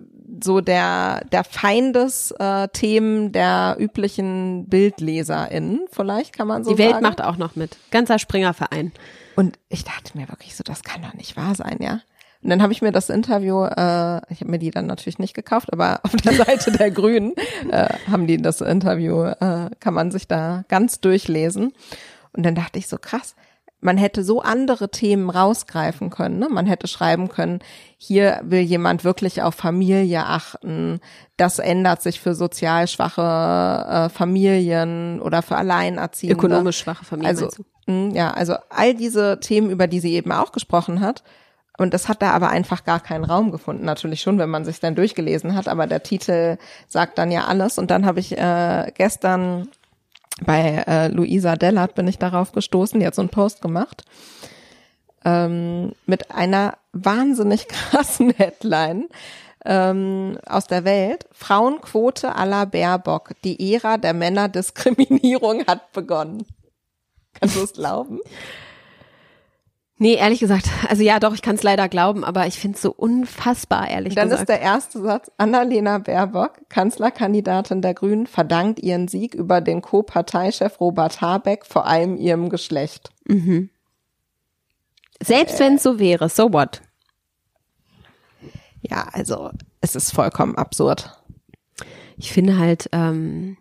Speaker 2: so der, der Feindesthemen äh, Themen der üblichen BildleserInnen, vielleicht kann man so
Speaker 1: Die Welt
Speaker 2: sagen.
Speaker 1: macht auch noch mit. Ganzer Springerverein.
Speaker 2: Und ich dachte mir wirklich so, das kann doch nicht wahr sein, ja. Und dann habe ich mir das Interview, äh, ich habe mir die dann natürlich nicht gekauft, aber auf der Seite der Grünen äh, haben die das Interview, äh, kann man sich da ganz durchlesen. Und dann dachte ich so, krass, man hätte so andere Themen rausgreifen können. Ne? Man hätte schreiben können, hier will jemand wirklich auf Familie achten. Das ändert sich für sozial schwache äh, Familien oder für Alleinerziehende.
Speaker 1: Ökonomisch schwache Familie.
Speaker 2: Also? Mm, Ja, also all diese Themen, über die sie eben auch gesprochen hat. Und das hat da aber einfach gar keinen Raum gefunden. Natürlich schon, wenn man sich dann durchgelesen hat, aber der Titel sagt dann ja alles. Und dann habe ich äh, gestern bei äh, Luisa Dellert bin ich darauf gestoßen, die hat so einen Post gemacht ähm, mit einer wahnsinnig krassen Headline ähm, aus der Welt. Frauenquote à la Baerbock. Die Ära der Männerdiskriminierung hat begonnen. Kannst du es glauben?
Speaker 1: Nee, ehrlich gesagt, also ja, doch, ich kann es leider glauben, aber ich finde es so unfassbar, ehrlich
Speaker 2: Dann
Speaker 1: gesagt.
Speaker 2: ist der erste Satz, Annalena Baerbock, Kanzlerkandidatin der Grünen, verdankt ihren Sieg über den Co-Parteichef Robert Habeck vor allem ihrem Geschlecht.
Speaker 1: Selbst wenn es so wäre, so what?
Speaker 2: Ja, also es ist vollkommen absurd.
Speaker 1: Ich finde halt, ähm,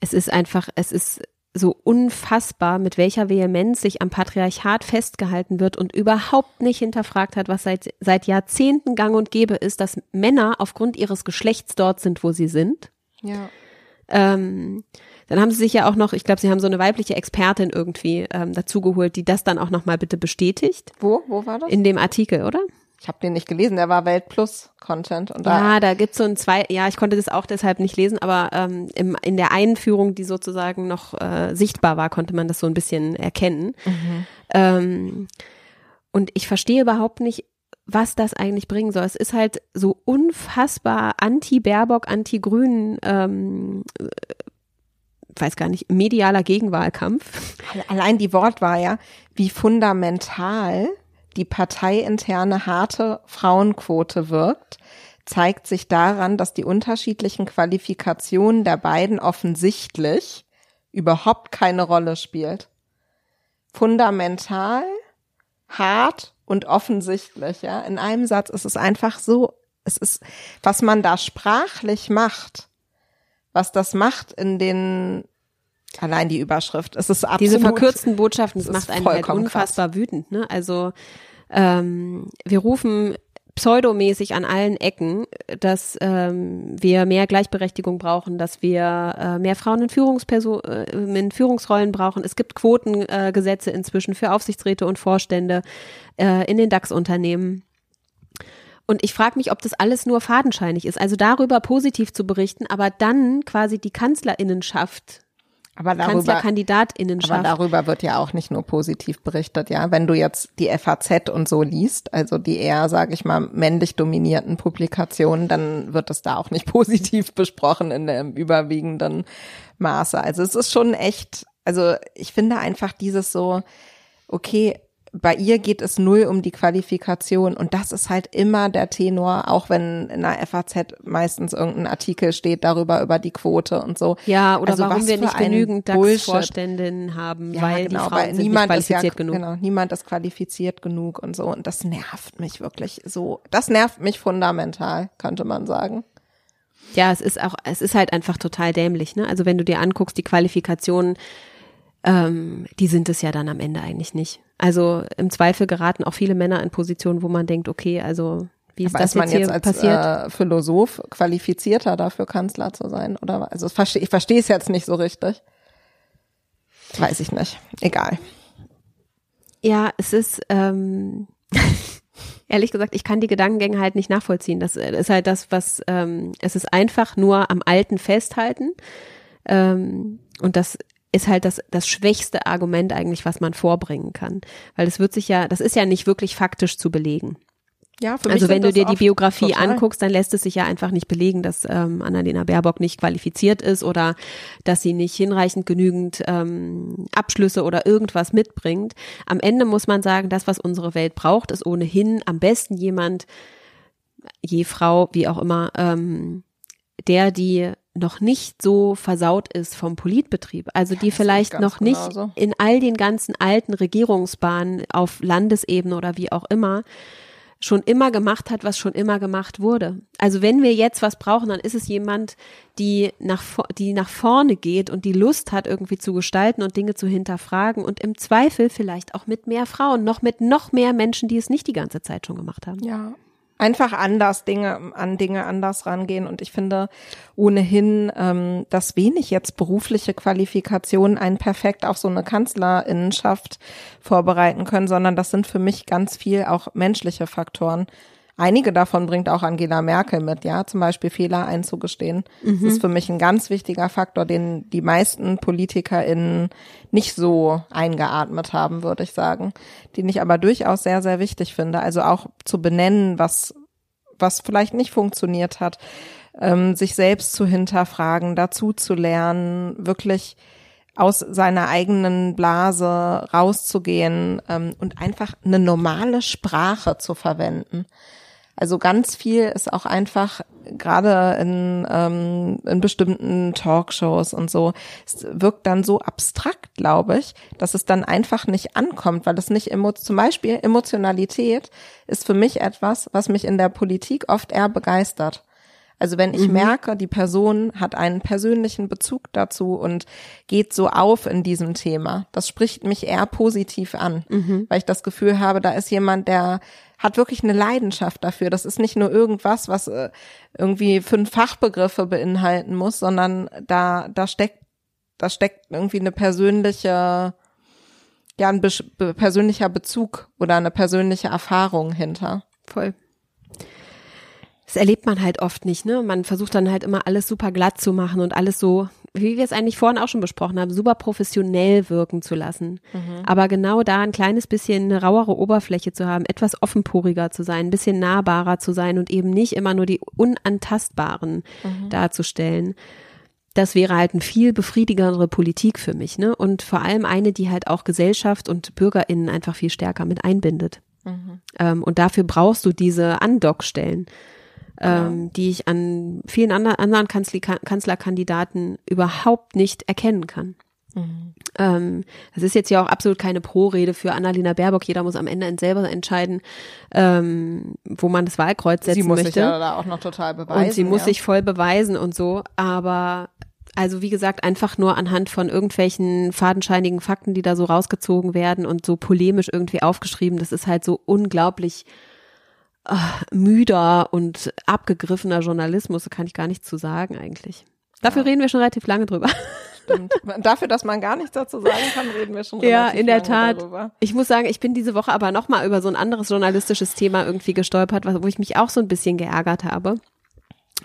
Speaker 1: es ist einfach, es ist so unfassbar, mit welcher Vehemenz sich am Patriarchat festgehalten wird und überhaupt nicht hinterfragt hat, was seit, seit Jahrzehnten gang und gäbe ist, dass Männer aufgrund ihres Geschlechts dort sind, wo sie sind.
Speaker 2: Ja.
Speaker 1: Ähm, dann haben sie sich ja auch noch, ich glaube, sie haben so eine weibliche Expertin irgendwie ähm, dazugeholt, die das dann auch nochmal bitte bestätigt.
Speaker 2: Wo? Wo war das?
Speaker 1: In dem Artikel, oder?
Speaker 2: Ich habe den nicht gelesen, der war Welt Plus Content und da
Speaker 1: Ja, da gibt's so ein zwei, ja, ich konnte das auch deshalb nicht lesen, aber ähm, im, in der Einführung, die sozusagen noch äh, sichtbar war, konnte man das so ein bisschen erkennen. Ähm, und ich verstehe überhaupt nicht, was das eigentlich bringen soll. Es ist halt so unfassbar anti-Baerbock, anti-Grünen, ähm, äh, weiß gar nicht, medialer Gegenwahlkampf.
Speaker 2: allein die Wortwahl, ja, wie fundamental die parteiinterne harte Frauenquote wirkt, zeigt sich daran, dass die unterschiedlichen Qualifikationen der beiden offensichtlich überhaupt keine Rolle spielt. Fundamental, hart und offensichtlich, ja. In einem Satz ist es einfach so, es ist, was man da sprachlich macht, was das macht in den, allein die Überschrift, es ist absolut.
Speaker 1: Diese verkürzten Botschaften, das, macht einen halt unfassbar wütend. Ne? Also ähm, wir rufen pseudomäßig an allen Ecken, dass ähm, wir mehr Gleichberechtigung brauchen, dass wir äh, mehr Frauen in, Führungsperso äh, in Führungsrollen brauchen. Es gibt Quotengesetze äh, inzwischen für Aufsichtsräte und Vorstände äh, in den DAX-Unternehmen. Und ich frage mich, ob das alles nur fadenscheinig ist. Also darüber positiv zu berichten, aber dann quasi die Kanzlerinnenschaft,
Speaker 2: aber darüber,
Speaker 1: Kanzlerkandidatinnenschaft.
Speaker 2: aber darüber wird ja auch nicht nur positiv berichtet, ja. Wenn du jetzt die FAZ und so liest, also die eher, sage ich mal, männlich dominierten Publikationen, dann wird es da auch nicht positiv besprochen in dem überwiegenden Maße. Also es ist schon echt, also ich finde einfach dieses so, okay, bei ihr geht es null um die Qualifikation und das ist halt immer der Tenor, auch wenn in der FAZ meistens irgendein Artikel steht darüber über die Quote und so.
Speaker 1: Ja, oder
Speaker 2: Also
Speaker 1: warum wir nicht genügend. DAX-Vorständinnen haben,
Speaker 2: Ja,
Speaker 1: weil
Speaker 2: genau,
Speaker 1: die Frauen
Speaker 2: weil
Speaker 1: sind
Speaker 2: niemand
Speaker 1: nicht
Speaker 2: ist ja,
Speaker 1: qualifiziert genug.
Speaker 2: Genau, niemand ist qualifiziert genug und so und das nervt mich wirklich so. Das nervt mich fundamental, könnte man sagen.
Speaker 1: Ja, es ist auch, es ist halt einfach total dämlich, ne? Also wenn du dir anguckst, die Qualifikationen, ähm, die sind es ja dann am Ende eigentlich nicht. Also im Zweifel geraten auch viele Männer in Positionen, wo man denkt, okay, also wie ist
Speaker 2: Aber
Speaker 1: das
Speaker 2: ist man
Speaker 1: jetzt
Speaker 2: jetzt als
Speaker 1: passiert?
Speaker 2: äh, Philosoph qualifizierter dafür Kanzler zu sein oder also ich verstehe ich verstehe es jetzt nicht so richtig. Weiß ich nicht. Egal.
Speaker 1: Ja, es ist, ähm, ehrlich gesagt, ich kann die Gedankengänge halt nicht nachvollziehen. Das ist halt das, was, ähm, es ist einfach nur am Alten festhalten. Ähm, und das ist halt das, das schwächste Argument eigentlich, was man vorbringen kann. Weil es wird sich ja, das ist ja nicht wirklich faktisch zu belegen.
Speaker 2: Ja, für
Speaker 1: Also
Speaker 2: mich
Speaker 1: wenn
Speaker 2: sind
Speaker 1: du dir die Biografie
Speaker 2: total.
Speaker 1: anguckst, dann lässt es sich ja einfach nicht belegen, dass ähm, Annalena Baerbock nicht qualifiziert ist oder dass sie nicht hinreichend genügend ähm, Abschlüsse oder irgendwas mitbringt. Am Ende muss man sagen, das, was unsere Welt braucht, ist ohnehin am besten jemand, je Frau, wie auch immer, ähm, der die noch nicht so versaut ist vom Politbetrieb, also die vielleicht noch nicht
Speaker 2: genauso.
Speaker 1: in all den ganzen alten Regierungsbahnen auf Landesebene oder wie auch immer schon immer gemacht hat, was schon immer gemacht wurde. Also wenn wir jetzt was brauchen, dann ist es jemand, die nach, die nach vorne geht und die Lust hat, irgendwie zu gestalten und Dinge zu hinterfragen und im Zweifel vielleicht auch mit mehr Frauen, noch mit noch mehr Menschen, die es nicht die ganze Zeit schon gemacht haben.
Speaker 2: Ja. Einfach anders Dinge an Dinge anders rangehen und ich finde ohnehin, ähm, dass wenig jetzt berufliche Qualifikationen einen perfekt auf so eine Kanzlerinnenschaft vorbereiten können, sondern das sind für mich ganz viel auch menschliche Faktoren. Einige davon bringt auch Angela Merkel mit, ja, zum Beispiel Fehler einzugestehen. Mhm. Das ist für mich ein ganz wichtiger Faktor, den die meisten PolitikerInnen nicht so eingeatmet haben, würde ich sagen. Den ich aber durchaus sehr, sehr wichtig finde. Also auch zu benennen, was, was vielleicht nicht funktioniert hat, ähm, sich selbst zu hinterfragen, dazu zu lernen, wirklich aus seiner eigenen Blase rauszugehen ähm, und einfach eine normale Sprache zu verwenden. Also ganz viel ist auch einfach gerade in, ähm, in bestimmten Talkshows und so, es wirkt dann so abstrakt, glaube ich, dass es dann einfach nicht ankommt, weil es nicht emo zum Beispiel Emotionalität ist für mich etwas, was mich in der Politik oft eher begeistert. Also wenn ich mhm. merke, die Person hat einen persönlichen Bezug dazu und geht so auf in diesem Thema, das spricht mich eher positiv an, mhm. weil ich das Gefühl habe, da ist jemand, der hat wirklich eine Leidenschaft dafür. Das ist nicht nur irgendwas, was äh, irgendwie fünf Fachbegriffe beinhalten muss, sondern da, da steckt, da steckt irgendwie eine persönliche, ja, ein be persönlicher Bezug oder eine persönliche Erfahrung hinter.
Speaker 1: Voll das erlebt man halt oft nicht, ne? Man versucht dann halt immer alles super glatt zu machen und alles so, wie wir es eigentlich vorhin auch schon besprochen haben, super professionell wirken zu lassen. Mhm. Aber genau da ein kleines bisschen eine rauere Oberfläche zu haben, etwas offenporiger zu sein, ein bisschen nahbarer zu sein und eben nicht immer nur die Unantastbaren mhm. darzustellen. Das wäre halt eine viel befriedigendere Politik für mich, ne? Und vor allem eine, die halt auch Gesellschaft und BürgerInnen einfach viel stärker mit einbindet. Mhm. Ähm, und dafür brauchst du diese Andockstellen ähm, die ich an vielen andre, anderen Kanzli Kanzlerkandidaten überhaupt nicht erkennen kann. Mhm. Ähm, das ist jetzt ja auch absolut keine Pro-Rede für Annalena Baerbock. Jeder muss am Ende selber entscheiden, ähm, wo man das Wahlkreuz setzen möchte. Sie muss möchte. sich
Speaker 2: ja da auch noch total beweisen.
Speaker 1: Und sie muss
Speaker 2: ja.
Speaker 1: sich voll beweisen und so. Aber also wie gesagt, einfach nur anhand von irgendwelchen fadenscheinigen Fakten, die da so rausgezogen werden und so polemisch irgendwie aufgeschrieben, das ist halt so unglaublich äh, müder und abgegriffener Journalismus, kann ich gar nichts zu sagen eigentlich. Dafür ja. reden wir schon relativ lange drüber.
Speaker 2: Stimmt. Dafür, dass man gar nichts dazu sagen kann, reden wir schon relativ
Speaker 1: ja, in der
Speaker 2: lange
Speaker 1: Tat.
Speaker 2: darüber.
Speaker 1: Ich muss sagen, ich bin diese Woche aber nochmal über so ein anderes journalistisches Thema irgendwie gestolpert, wo ich mich auch so ein bisschen geärgert habe.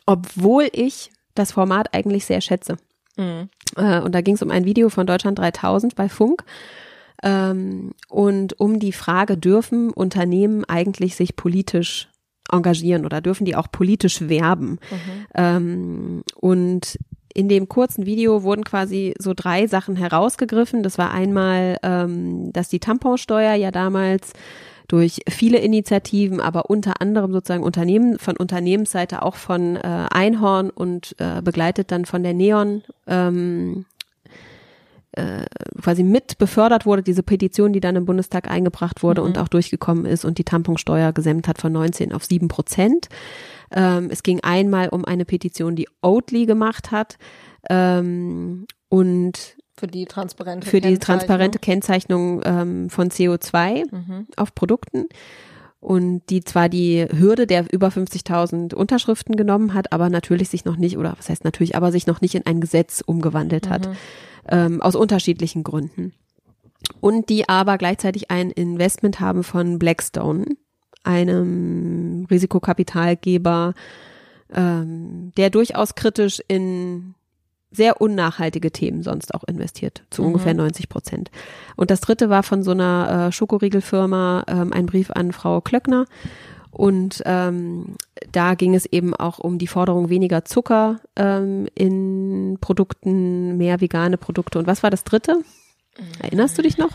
Speaker 1: Obwohl ich das Format eigentlich sehr schätze. Mhm. Äh, und da ging es um ein Video von Deutschland 3000 bei Funk. Ähm, und um die Frage, dürfen Unternehmen eigentlich sich politisch engagieren oder dürfen die auch politisch werben? Mhm. Ähm, und in dem kurzen Video wurden quasi so drei Sachen herausgegriffen. Das war einmal, ähm, dass die Tamponsteuer ja damals durch viele Initiativen, aber unter anderem sozusagen Unternehmen von Unternehmensseite auch von äh, Einhorn und äh, begleitet dann von der Neon ähm, äh, quasi mit befördert wurde, diese Petition, die dann im Bundestag eingebracht wurde mhm. und auch durchgekommen ist und die Tamponsteuer gesenkt hat von 19 auf 7 Prozent. Ähm, es ging einmal um eine Petition, die Oatly gemacht hat ähm, und
Speaker 2: für die transparente
Speaker 1: für die transparente Kennzeichnung ähm, von CO2 mhm. auf Produkten und die zwar die Hürde der über 50.000 Unterschriften genommen hat, aber natürlich sich noch nicht oder was heißt natürlich, aber sich noch nicht in ein Gesetz umgewandelt hat. Mhm ähm, aus unterschiedlichen Gründen. Und die aber gleichzeitig ein Investment haben von Blackstone, einem Risikokapitalgeber, ähm, der durchaus kritisch in sehr unnachhaltige Themen sonst auch investiert, zu mhm. ungefähr 90 Prozent. Und das dritte war von so einer äh, Schokoriegelfirma ähm, ein Brief an Frau Klöckner, und ähm, da ging es eben auch um die Forderung weniger Zucker ähm, in Produkten, mehr vegane Produkte. Und was war das dritte? Erinnerst du dich noch?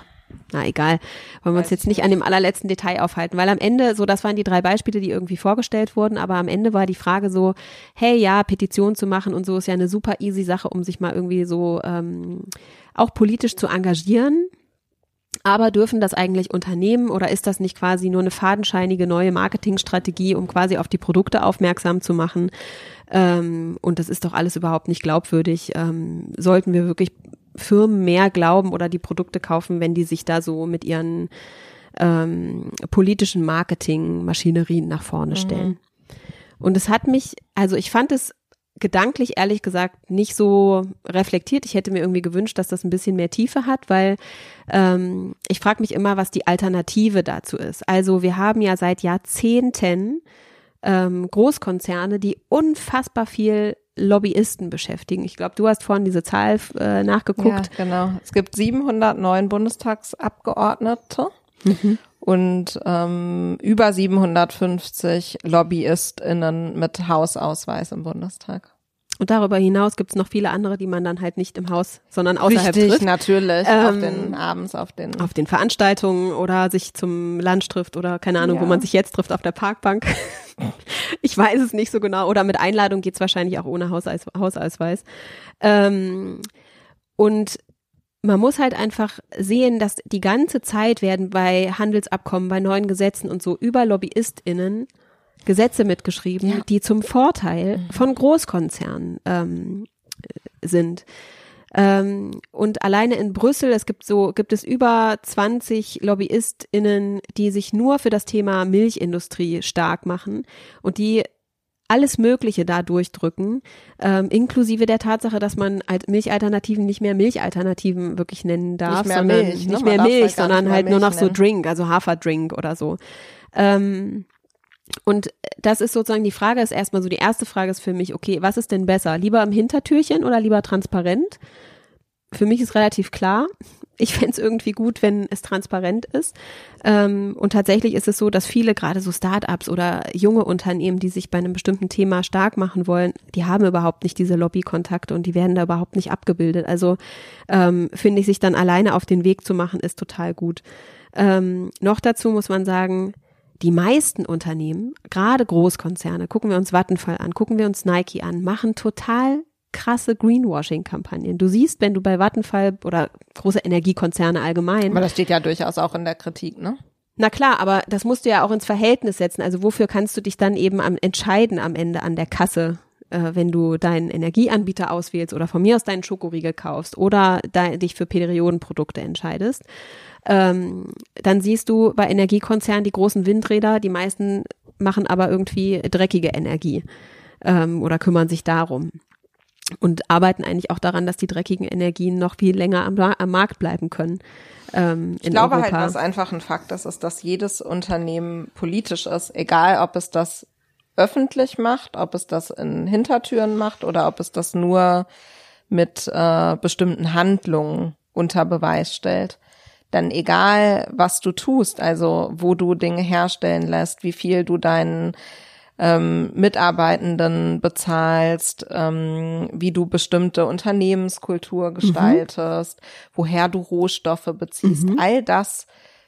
Speaker 1: Na egal, wollen wir uns jetzt nicht an dem allerletzten Detail aufhalten, weil am Ende, so das waren die drei Beispiele, die irgendwie vorgestellt wurden, aber am Ende war die Frage so, hey ja, Petition zu machen und so ist ja eine super easy Sache, um sich mal irgendwie so ähm, auch politisch zu engagieren. Aber dürfen das eigentlich Unternehmen oder ist das nicht quasi nur eine fadenscheinige neue Marketingstrategie, um quasi auf die Produkte aufmerksam zu machen? Ähm, und das ist doch alles überhaupt nicht glaubwürdig. Ähm, sollten wir wirklich Firmen mehr glauben oder die Produkte kaufen, wenn die sich da so mit ihren ähm, politischen Marketing-Maschinerien nach vorne stellen. Und es hat mich, also ich fand es gedanklich ehrlich gesagt nicht so reflektiert. Ich hätte mir irgendwie gewünscht, dass das ein bisschen mehr Tiefe hat, weil ähm, ich frage mich immer, was die Alternative dazu ist. Also wir haben ja seit Jahrzehnten ähm, Großkonzerne, die unfassbar viel Lobbyisten beschäftigen. Ich glaube, du hast vorhin diese Zahl äh, nachgeguckt.
Speaker 2: Ja, genau. Es gibt 709 Bundestagsabgeordnete mhm. und ähm, über 750 LobbyistInnen mit Hausausweis im Bundestag.
Speaker 1: Und darüber hinaus gibt es noch viele andere, die man dann halt nicht im Haus, sondern außerhalb
Speaker 2: Richtig,
Speaker 1: trifft.
Speaker 2: natürlich.
Speaker 1: Ähm,
Speaker 2: auf den abends, auf den.
Speaker 1: Auf den Veranstaltungen oder sich zum Lunch trifft oder keine Ahnung,
Speaker 2: Ja.
Speaker 1: wo man sich jetzt trifft auf der Parkbank. ich weiß es nicht so genau. Oder mit Einladung geht's wahrscheinlich auch ohne Hausaus Hausausweis. Ähm, und man muss halt einfach sehen, dass die ganze Zeit werden bei Handelsabkommen, bei neuen Gesetzen und so über LobbyistInnen Gesetze mitgeschrieben,
Speaker 2: Ja.
Speaker 1: die zum Vorteil von Großkonzernen ähm, sind. Ähm, und alleine in Brüssel, es gibt so, gibt es über 20 LobbyistInnen, die sich nur für das Thema Milchindustrie stark machen und die alles Mögliche da durchdrücken, ähm, inklusive der Tatsache, dass man als Milchalternativen nicht mehr Milchalternativen wirklich nennen darf, sondern
Speaker 2: Milch, ne?
Speaker 1: nicht mehr Milch,
Speaker 2: halt
Speaker 1: sondern
Speaker 2: nicht mehr
Speaker 1: halt nur noch
Speaker 2: Milch
Speaker 1: so
Speaker 2: nennen.
Speaker 1: Drink, also Haferdrink oder so. Ähm, und das ist sozusagen die Frage, ist erstmal so die erste Frage ist für mich, okay, was ist denn besser? Lieber im Hintertürchen oder lieber transparent? Für mich ist relativ klar. Ich fänd's irgendwie gut, wenn es transparent ist. Ähm, und tatsächlich ist es so, dass viele, gerade so Startups oder junge Unternehmen, die sich bei einem bestimmten Thema stark machen wollen, die haben überhaupt nicht diese Lobbykontakte und die werden da überhaupt nicht abgebildet. Also ähm, finde ich, sich dann alleine auf den Weg zu machen, ist total gut. Ähm, noch dazu muss man sagen, die meisten Unternehmen, gerade Großkonzerne, gucken wir uns Vattenfall an, gucken wir uns Nike an, machen total krasse Greenwashing-Kampagnen. Du siehst, wenn du bei Vattenfall oder große Energiekonzerne allgemein,
Speaker 2: Aber das steht ja durchaus auch in der Kritik, ne?
Speaker 1: na klar, aber das musst du ja auch ins Verhältnis setzen. Also wofür kannst du dich dann eben am entscheiden am Ende an der Kasse, äh, wenn du deinen Energieanbieter auswählst oder von mir aus deinen Schokoriegel kaufst oder dich für Periodenprodukte entscheidest? Ähm, dann siehst du bei Energiekonzernen die großen Windräder, die meisten machen aber irgendwie dreckige Energie ähm, oder kümmern sich darum und arbeiten eigentlich auch daran, dass die dreckigen Energien noch viel länger am, am Markt bleiben können. Ähm,
Speaker 2: Ich glaube
Speaker 1: Europa.
Speaker 2: halt, was einfach ein Fakt ist, ist, dass jedes Unternehmen politisch ist, egal ob es das öffentlich macht, ob es das in Hintertüren macht oder ob es das nur mit äh, bestimmten Handlungen unter Beweis stellt. Dann egal, was du tust, also wo du Dinge herstellen lässt, wie viel du deinen ähm, Mitarbeitenden bezahlst, ähm, wie du bestimmte Unternehmenskultur gestaltest, woher du Rohstoffe beziehst, all das,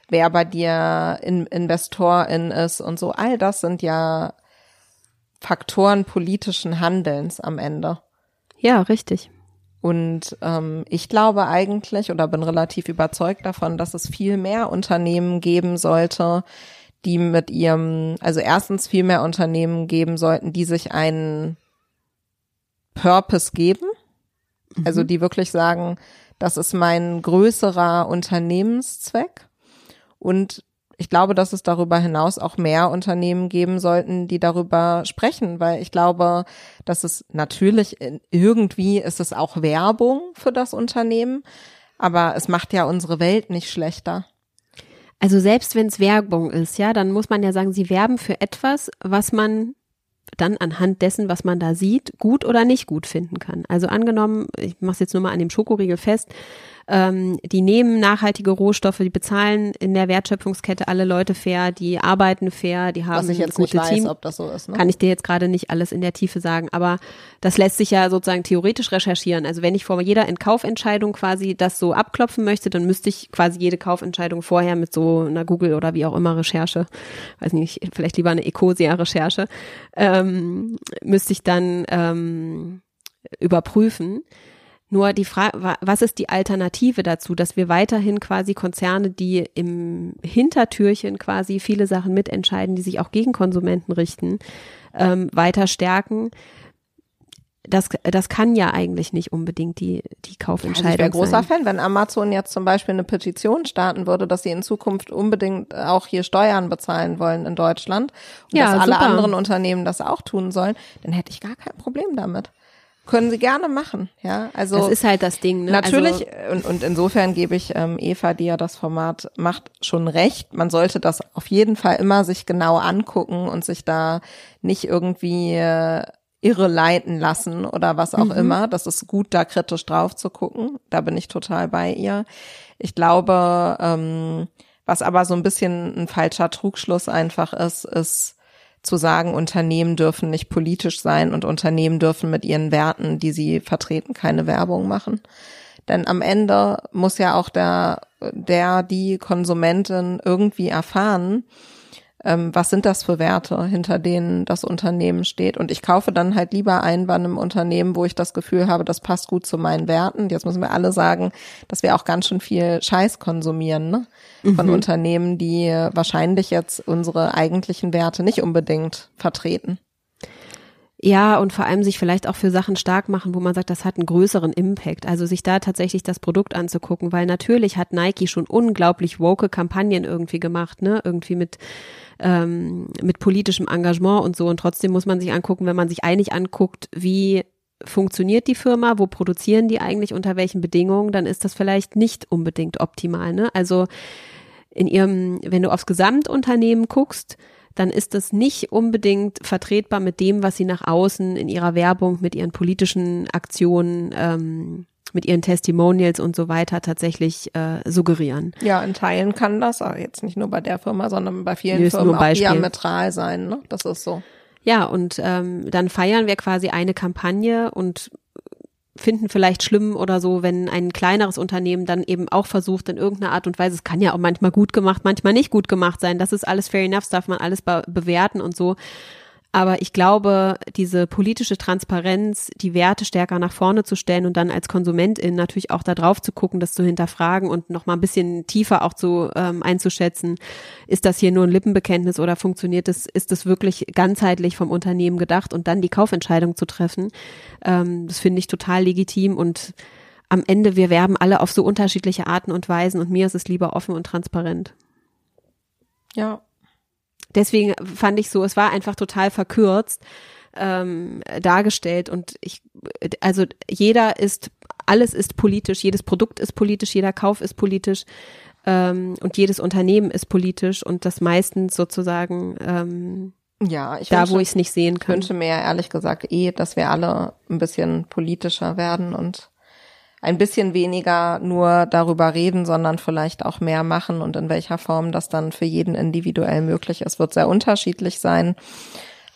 Speaker 2: wer bei dir in, Investorin ist und so, all das sind ja Faktoren politischen Handelns am Ende.
Speaker 1: Ja, richtig.
Speaker 2: Und ähm, ich glaube eigentlich oder bin relativ überzeugt davon, dass es viel mehr Unternehmen geben sollte, die mit ihrem, also erstens viel mehr Unternehmen geben sollten, die sich einen Purpose geben. Also die wirklich sagen, das ist mein größerer Unternehmenszweck. Und ich glaube, dass es darüber hinaus auch mehr Unternehmen geben sollten, die darüber sprechen, weil ich glaube, dass es natürlich in- irgendwie ist es auch Werbung für das Unternehmen, aber es macht ja unsere Welt nicht schlechter.
Speaker 1: Also selbst wenn es Werbung ist, ja, dann muss man ja sagen, sie werben für etwas, was man dann anhand dessen, was man da sieht, gut oder nicht gut finden kann. Also angenommen, ich mache es jetzt nur mal an dem Schokoriegel fest, ähm, die nehmen nachhaltige Rohstoffe, die bezahlen in der Wertschöpfungskette alle Leute fair, die arbeiten fair, die haben
Speaker 2: Was ich jetzt
Speaker 1: gute
Speaker 2: nicht weiß,
Speaker 1: Team.
Speaker 2: ob das so ist. Ne?
Speaker 1: Kann ich dir jetzt gerade nicht alles in der Tiefe sagen, aber das lässt sich ja sozusagen theoretisch recherchieren. Also wenn ich vor jeder Kaufentscheidung quasi das so abklopfen möchte, dann müsste ich quasi jede Kaufentscheidung vorher mit so einer Google oder wie auch immer Recherche, weiß nicht, vielleicht lieber eine Ecosia-Recherche, ähm, müsste ich dann ähm, überprüfen. Nur die Frage, was ist die Alternative dazu, dass wir weiterhin quasi Konzerne, die im Hintertürchen quasi viele Sachen mitentscheiden, die sich auch gegen Konsumenten richten, ähm, weiter stärken? das, das kann ja eigentlich nicht unbedingt die, die Kaufentscheidung
Speaker 2: also ich wäre großer
Speaker 1: sein.
Speaker 2: Fan, wenn Amazon jetzt zum Beispiel eine Petition starten würde, dass sie in Zukunft unbedingt auch hier Steuern bezahlen wollen in Deutschland und
Speaker 1: Ja,
Speaker 2: dass alle
Speaker 1: super.
Speaker 2: anderen Unternehmen das auch tun sollen, dann hätte ich gar kein Problem damit. Können sie gerne machen, ja. Also
Speaker 1: Das ist halt das Ding. Ne?
Speaker 2: Natürlich,
Speaker 1: Also,
Speaker 2: und, und insofern gebe ich ähm, Eva, die ja das Format macht, schon recht. Man sollte das auf jeden Fall immer sich genau angucken und sich da nicht irgendwie äh, irre leiten lassen oder was auch immer. Das ist gut, da kritisch drauf zu gucken. Da bin ich total bei ihr. Ich glaube, ähm, was aber so ein bisschen ein falscher Trugschluss einfach ist, ist zu sagen, Unternehmen dürfen nicht politisch sein und Unternehmen dürfen mit ihren Werten, die sie vertreten, keine Werbung machen. Denn am Ende muss ja auch der, der, die Konsumentin irgendwie erfahren, ähm, was sind das für Werte, hinter denen das Unternehmen steht. Und ich kaufe dann halt lieber ein bei einem Unternehmen, wo ich das Gefühl habe, das passt gut zu meinen Werten. Jetzt müssen wir alle sagen, dass wir auch ganz schön viel Scheiß konsumieren, ne? Von Unternehmen, die wahrscheinlich jetzt unsere eigentlichen Werte nicht unbedingt vertreten.
Speaker 1: Ja, und vor allem sich vielleicht auch für Sachen stark machen, wo man sagt, das hat einen größeren Impact. Also sich da tatsächlich das Produkt anzugucken, weil natürlich hat Nike schon unglaublich woke Kampagnen irgendwie gemacht, ne? Irgendwie mit ähm, mit politischem Engagement und so. Und trotzdem muss man sich angucken, wenn man sich eigentlich anguckt, wie funktioniert die Firma, wo produzieren die eigentlich, unter welchen Bedingungen, dann ist das vielleicht nicht unbedingt optimal. Ne? Also in ihrem, wenn du aufs Gesamtunternehmen guckst, dann ist das nicht unbedingt vertretbar mit dem, was sie nach außen in ihrer Werbung, mit ihren politischen Aktionen, ähm, mit ihren Testimonials und so weiter tatsächlich äh, suggerieren.
Speaker 2: Ja, in Teilen kann das, aber jetzt nicht nur bei der Firma, sondern bei vielen
Speaker 1: ist
Speaker 2: Firmen auch diametral sein. Ne? Das ist so.
Speaker 1: Ja, und ähm, dann feiern wir quasi eine Kampagne und finden vielleicht schlimm oder so, wenn ein kleineres Unternehmen dann eben auch versucht, in irgendeiner Art und Weise, es kann ja auch manchmal gut gemacht, manchmal nicht gut gemacht sein, das ist alles fair enough, darf man alles be bewerten und so. Aber ich glaube, diese politische Transparenz, die Werte stärker nach vorne zu stellen und dann als Konsumentin natürlich auch da drauf zu gucken, das zu hinterfragen und noch mal ein bisschen tiefer auch zu ähm, einzuschätzen, ist das hier nur ein Lippenbekenntnis oder funktioniert es, ist es wirklich ganzheitlich vom Unternehmen gedacht und dann die Kaufentscheidung zu treffen, ähm, das finde ich total legitim und am Ende, wir werben alle auf so unterschiedliche Arten und Weisen und mir ist es lieber offen und transparent
Speaker 2: Ja.
Speaker 1: Deswegen fand ich so, es war einfach total verkürzt ähm, dargestellt und ich, also jeder ist, alles ist politisch, jedes Produkt ist politisch, jeder Kauf ist politisch ähm, und jedes Unternehmen ist politisch und das meistens sozusagen ähm,
Speaker 2: Ja, ich
Speaker 1: da,
Speaker 2: wünsche,
Speaker 1: wo ich es nicht sehen
Speaker 2: ich
Speaker 1: kann.
Speaker 2: wünsche mir ehrlich gesagt eh, dass wir alle ein bisschen politischer werden und ein bisschen weniger nur darüber reden, sondern vielleicht auch mehr machen und in welcher Form das dann für jeden individuell möglich ist, wird sehr unterschiedlich sein.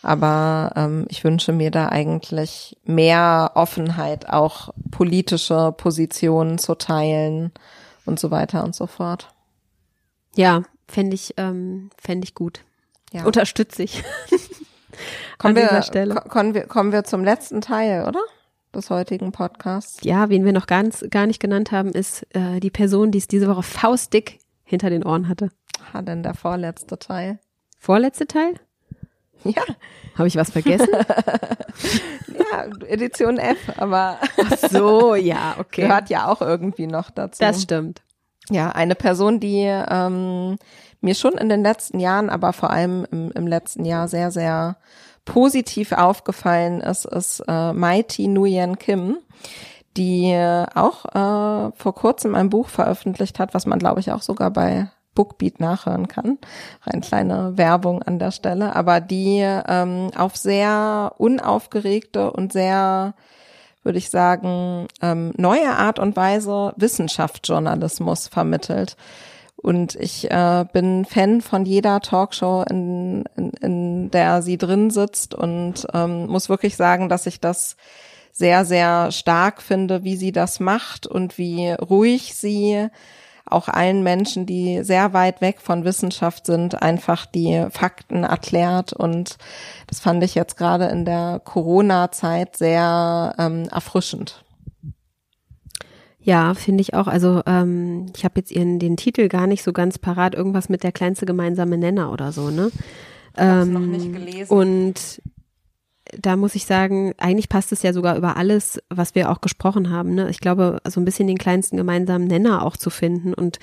Speaker 2: Aber ähm, ich wünsche mir da eigentlich mehr Offenheit, auch politische Positionen zu teilen und so weiter und so fort.
Speaker 1: Ja, fände ich, ähm, fände ich gut.
Speaker 2: Ja.
Speaker 1: Unterstütze ich.
Speaker 2: kommen,
Speaker 1: an
Speaker 2: wir,
Speaker 1: Stelle.
Speaker 2: ko- kommen, wir, kommen wir zum letzten Teil, oder? Des heutigen Podcasts.
Speaker 1: Ja, wen wir noch ganz, gar nicht genannt haben, ist äh, die Person, die es diese Woche faustdick hinter den Ohren hatte.
Speaker 2: Ah, denn der vorletzte Teil.
Speaker 1: Vorletzte Teil?
Speaker 2: Ja,
Speaker 1: Habe ich was vergessen?
Speaker 2: ja, Edition F, aber
Speaker 1: so, ja, okay.
Speaker 2: gehört ja auch irgendwie noch dazu.
Speaker 1: Das stimmt.
Speaker 2: Ja, eine Person, die ähm, mir schon in den letzten Jahren, aber vor allem im, im letzten Jahr sehr, sehr positiv aufgefallen ist, ist äh, Mighty Nguyen Kim, die auch äh, vor kurzem ein Buch veröffentlicht hat, was man, glaube ich, auch sogar bei Bookbeat nachhören kann. Eine kleine Werbung an der Stelle, aber die ähm, auf sehr unaufgeregte und sehr würde ich sagen, ähm, neue Art und Weise Wissenschaftsjournalismus vermittelt. Und ich äh, bin Fan von jeder Talkshow, in, in, in der sie drin sitzt und ähm, muss wirklich sagen, dass ich das sehr, sehr stark finde, wie sie das macht und wie ruhig sie auch allen Menschen, die sehr weit weg von Wissenschaft sind, einfach die Fakten erklärt. Und das fand ich jetzt gerade in der Corona-Zeit sehr ähm, erfrischend.
Speaker 1: Ja, finde ich auch. Also ähm, ich habe jetzt ihren den Titel gar nicht so ganz parat. Irgendwas mit der kleinste gemeinsame Nenner oder so, ne?
Speaker 2: hab's
Speaker 1: Ähm,
Speaker 2: noch nicht gelesen.
Speaker 1: Und da muss ich sagen, eigentlich passt es ja sogar über alles, was wir auch gesprochen haben. Ne? Ich glaube, so ein bisschen den kleinsten gemeinsamen Nenner auch zu finden und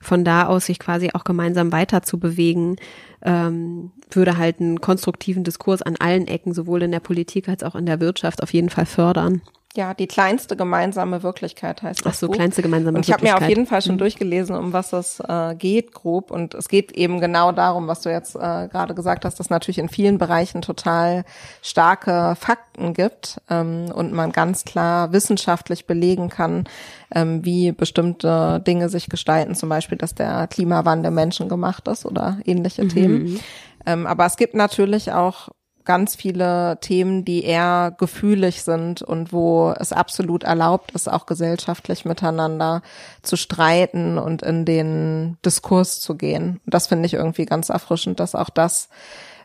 Speaker 1: von da aus sich quasi auch gemeinsam weiter zu bewegen, ähm, würde halt einen konstruktiven Diskurs an allen Ecken, sowohl in der Politik als auch in der Wirtschaft, auf jeden Fall fördern.
Speaker 2: Ja, die kleinste gemeinsame Wirklichkeit heißt das.
Speaker 1: Ach so,
Speaker 2: Buch.
Speaker 1: kleinste gemeinsame
Speaker 2: Und ich habe
Speaker 1: Wirklichkeit.
Speaker 2: mir auf jeden Fall schon
Speaker 1: Mhm.
Speaker 2: durchgelesen, um was es äh, geht, grob. Und es geht eben genau darum, was du jetzt äh, gerade gesagt hast, dass natürlich in vielen Bereichen total starke Fakten gibt ähm, und man ganz klar wissenschaftlich belegen kann, ähm, wie bestimmte Dinge sich gestalten, zum Beispiel, dass der Klimawandel menschengemacht ist oder ähnliche Themen. Ähm, aber es gibt natürlich auch ganz viele Themen, die eher gefühlig sind und wo es absolut erlaubt ist, auch gesellschaftlich miteinander zu streiten und in den Diskurs zu gehen. Das finde ich irgendwie ganz erfrischend, dass auch das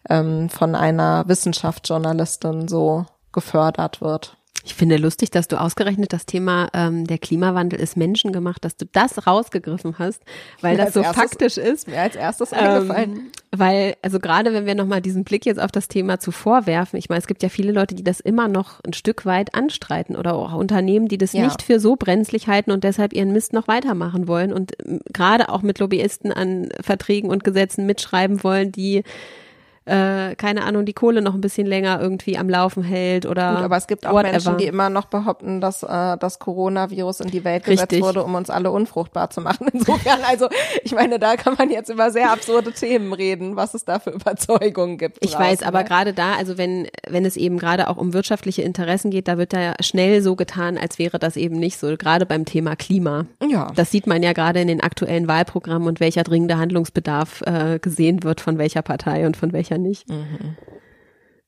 Speaker 2: ähm, von einer Wissenschaftsjournalistin so gefördert wird.
Speaker 1: Ich finde lustig, dass du ausgerechnet das Thema ähm, der Klimawandel ist menschengemacht, dass du das rausgegriffen hast, weil
Speaker 2: Mir
Speaker 1: das so
Speaker 2: erstes-
Speaker 1: faktisch ist.
Speaker 2: Mir als erstes eingefallen.
Speaker 1: Ähm, weil, also gerade wenn wir nochmal diesen Blick jetzt auf das Thema zuvor werfen, ich meine, es gibt ja viele Leute, die das immer noch ein Stück weit anstreiten oder auch Unternehmen, die das
Speaker 2: Ja.
Speaker 1: nicht für so brenzlig halten und deshalb ihren Mist noch weitermachen wollen und ähm, gerade auch mit Lobbyisten an Verträgen und Gesetzen mitschreiben wollen, die äh, keine Ahnung, die Kohle noch ein bisschen länger irgendwie am Laufen hält oder
Speaker 2: Gut, aber es gibt auch
Speaker 1: whatever.
Speaker 2: Menschen, die immer noch behaupten, dass äh, das Coronavirus in die Welt gesetzt
Speaker 1: Richtig.
Speaker 2: wurde, um uns alle unfruchtbar zu machen. Insofern, also ich meine, da kann man jetzt über sehr absurde Themen reden, was es da für Überzeugungen gibt.
Speaker 1: Ich
Speaker 2: draußen,
Speaker 1: weiß, aber
Speaker 2: ne?
Speaker 1: gerade da, also wenn, wenn es eben gerade auch um wirtschaftliche Interessen geht, da wird da schnell so getan, als wäre das eben nicht so, gerade beim Thema Klima.
Speaker 2: Ja.
Speaker 1: Das sieht man ja gerade in den aktuellen Wahlprogrammen und welcher dringende Handlungsbedarf äh, gesehen wird von welcher Partei und von welcher nicht.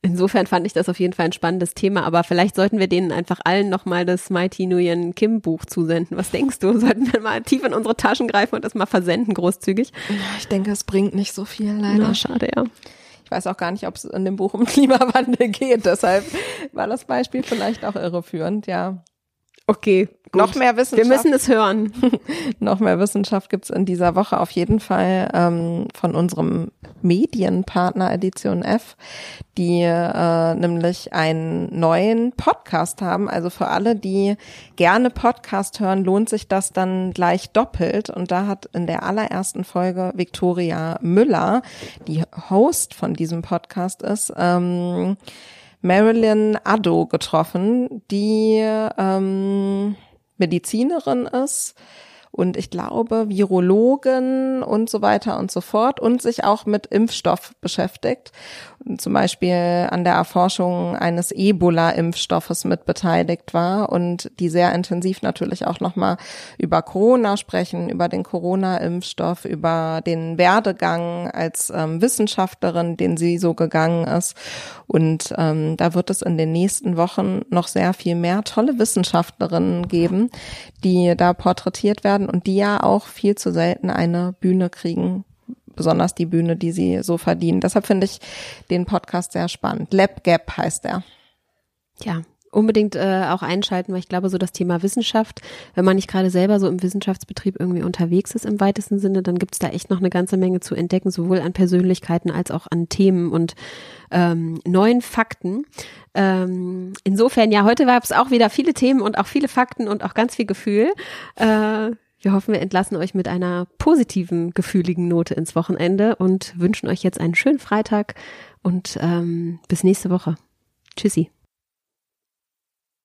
Speaker 1: Insofern fand ich das auf jeden Fall ein spannendes Thema, aber vielleicht sollten wir denen einfach allen nochmal das Mighty Nguyen Kim Buch zusenden. Was denkst du? Sollten wir mal tief in unsere Taschen greifen und das mal versenden, großzügig?
Speaker 2: Ich denke, es bringt nicht so viel leider.
Speaker 1: Na, schade, ja.
Speaker 2: Ich weiß auch gar nicht, ob es in dem Buch um Klimawandel geht. Deshalb war das Beispiel vielleicht auch irreführend, ja.
Speaker 1: Okay, gut.
Speaker 2: Noch mehr Wissenschaft.
Speaker 1: Wir müssen es hören.
Speaker 2: Noch mehr Wissenschaft gibt's in dieser Woche auf jeden Fall ähm, von unserem Medienpartner Edition F, die äh, nämlich einen neuen Podcast haben. Also für alle, die gerne Podcast hören, lohnt sich das dann gleich doppelt. Und da hat in der allerersten Folge Victoria Müller, die Host von diesem Podcast ist, ähm, Marilyn Addo getroffen, die ähm, Medizinerin ist und ich glaube Virologin und so weiter und so fort und sich auch mit Impfstoff beschäftigt. Zum Beispiel an der Erforschung eines Ebola-Impfstoffes mit beteiligt war und die sehr intensiv natürlich auch nochmal über Corona sprechen, über den Corona-Impfstoff, über den Werdegang als ähm, Wissenschaftlerin, den sie so gegangen ist. Und ähm, da wird es in den nächsten Wochen noch sehr viel mehr tolle Wissenschaftlerinnen geben, die da porträtiert werden und die ja auch viel zu selten eine Bühne kriegen, besonders die Bühne, die sie so verdienen. Deshalb finde ich den Podcast sehr spannend. Lab Gap heißt er.
Speaker 1: Ja, unbedingt äh, auch einschalten, weil ich glaube, so das Thema Wissenschaft, wenn man nicht gerade selber so im Wissenschaftsbetrieb irgendwie unterwegs ist im weitesten Sinne, dann gibt's da echt noch eine ganze Menge zu entdecken, sowohl an Persönlichkeiten als auch an Themen und ähm, neuen Fakten. Ähm, insofern, ja, heute gab es auch wieder viele Themen und auch viele Fakten und auch ganz viel Gefühl. Äh, wir hoffen, wir entlassen euch mit einer positiven, gefühligen Note ins Wochenende und wünschen euch jetzt einen schönen Freitag und ähm, bis nächste Woche. Tschüssi.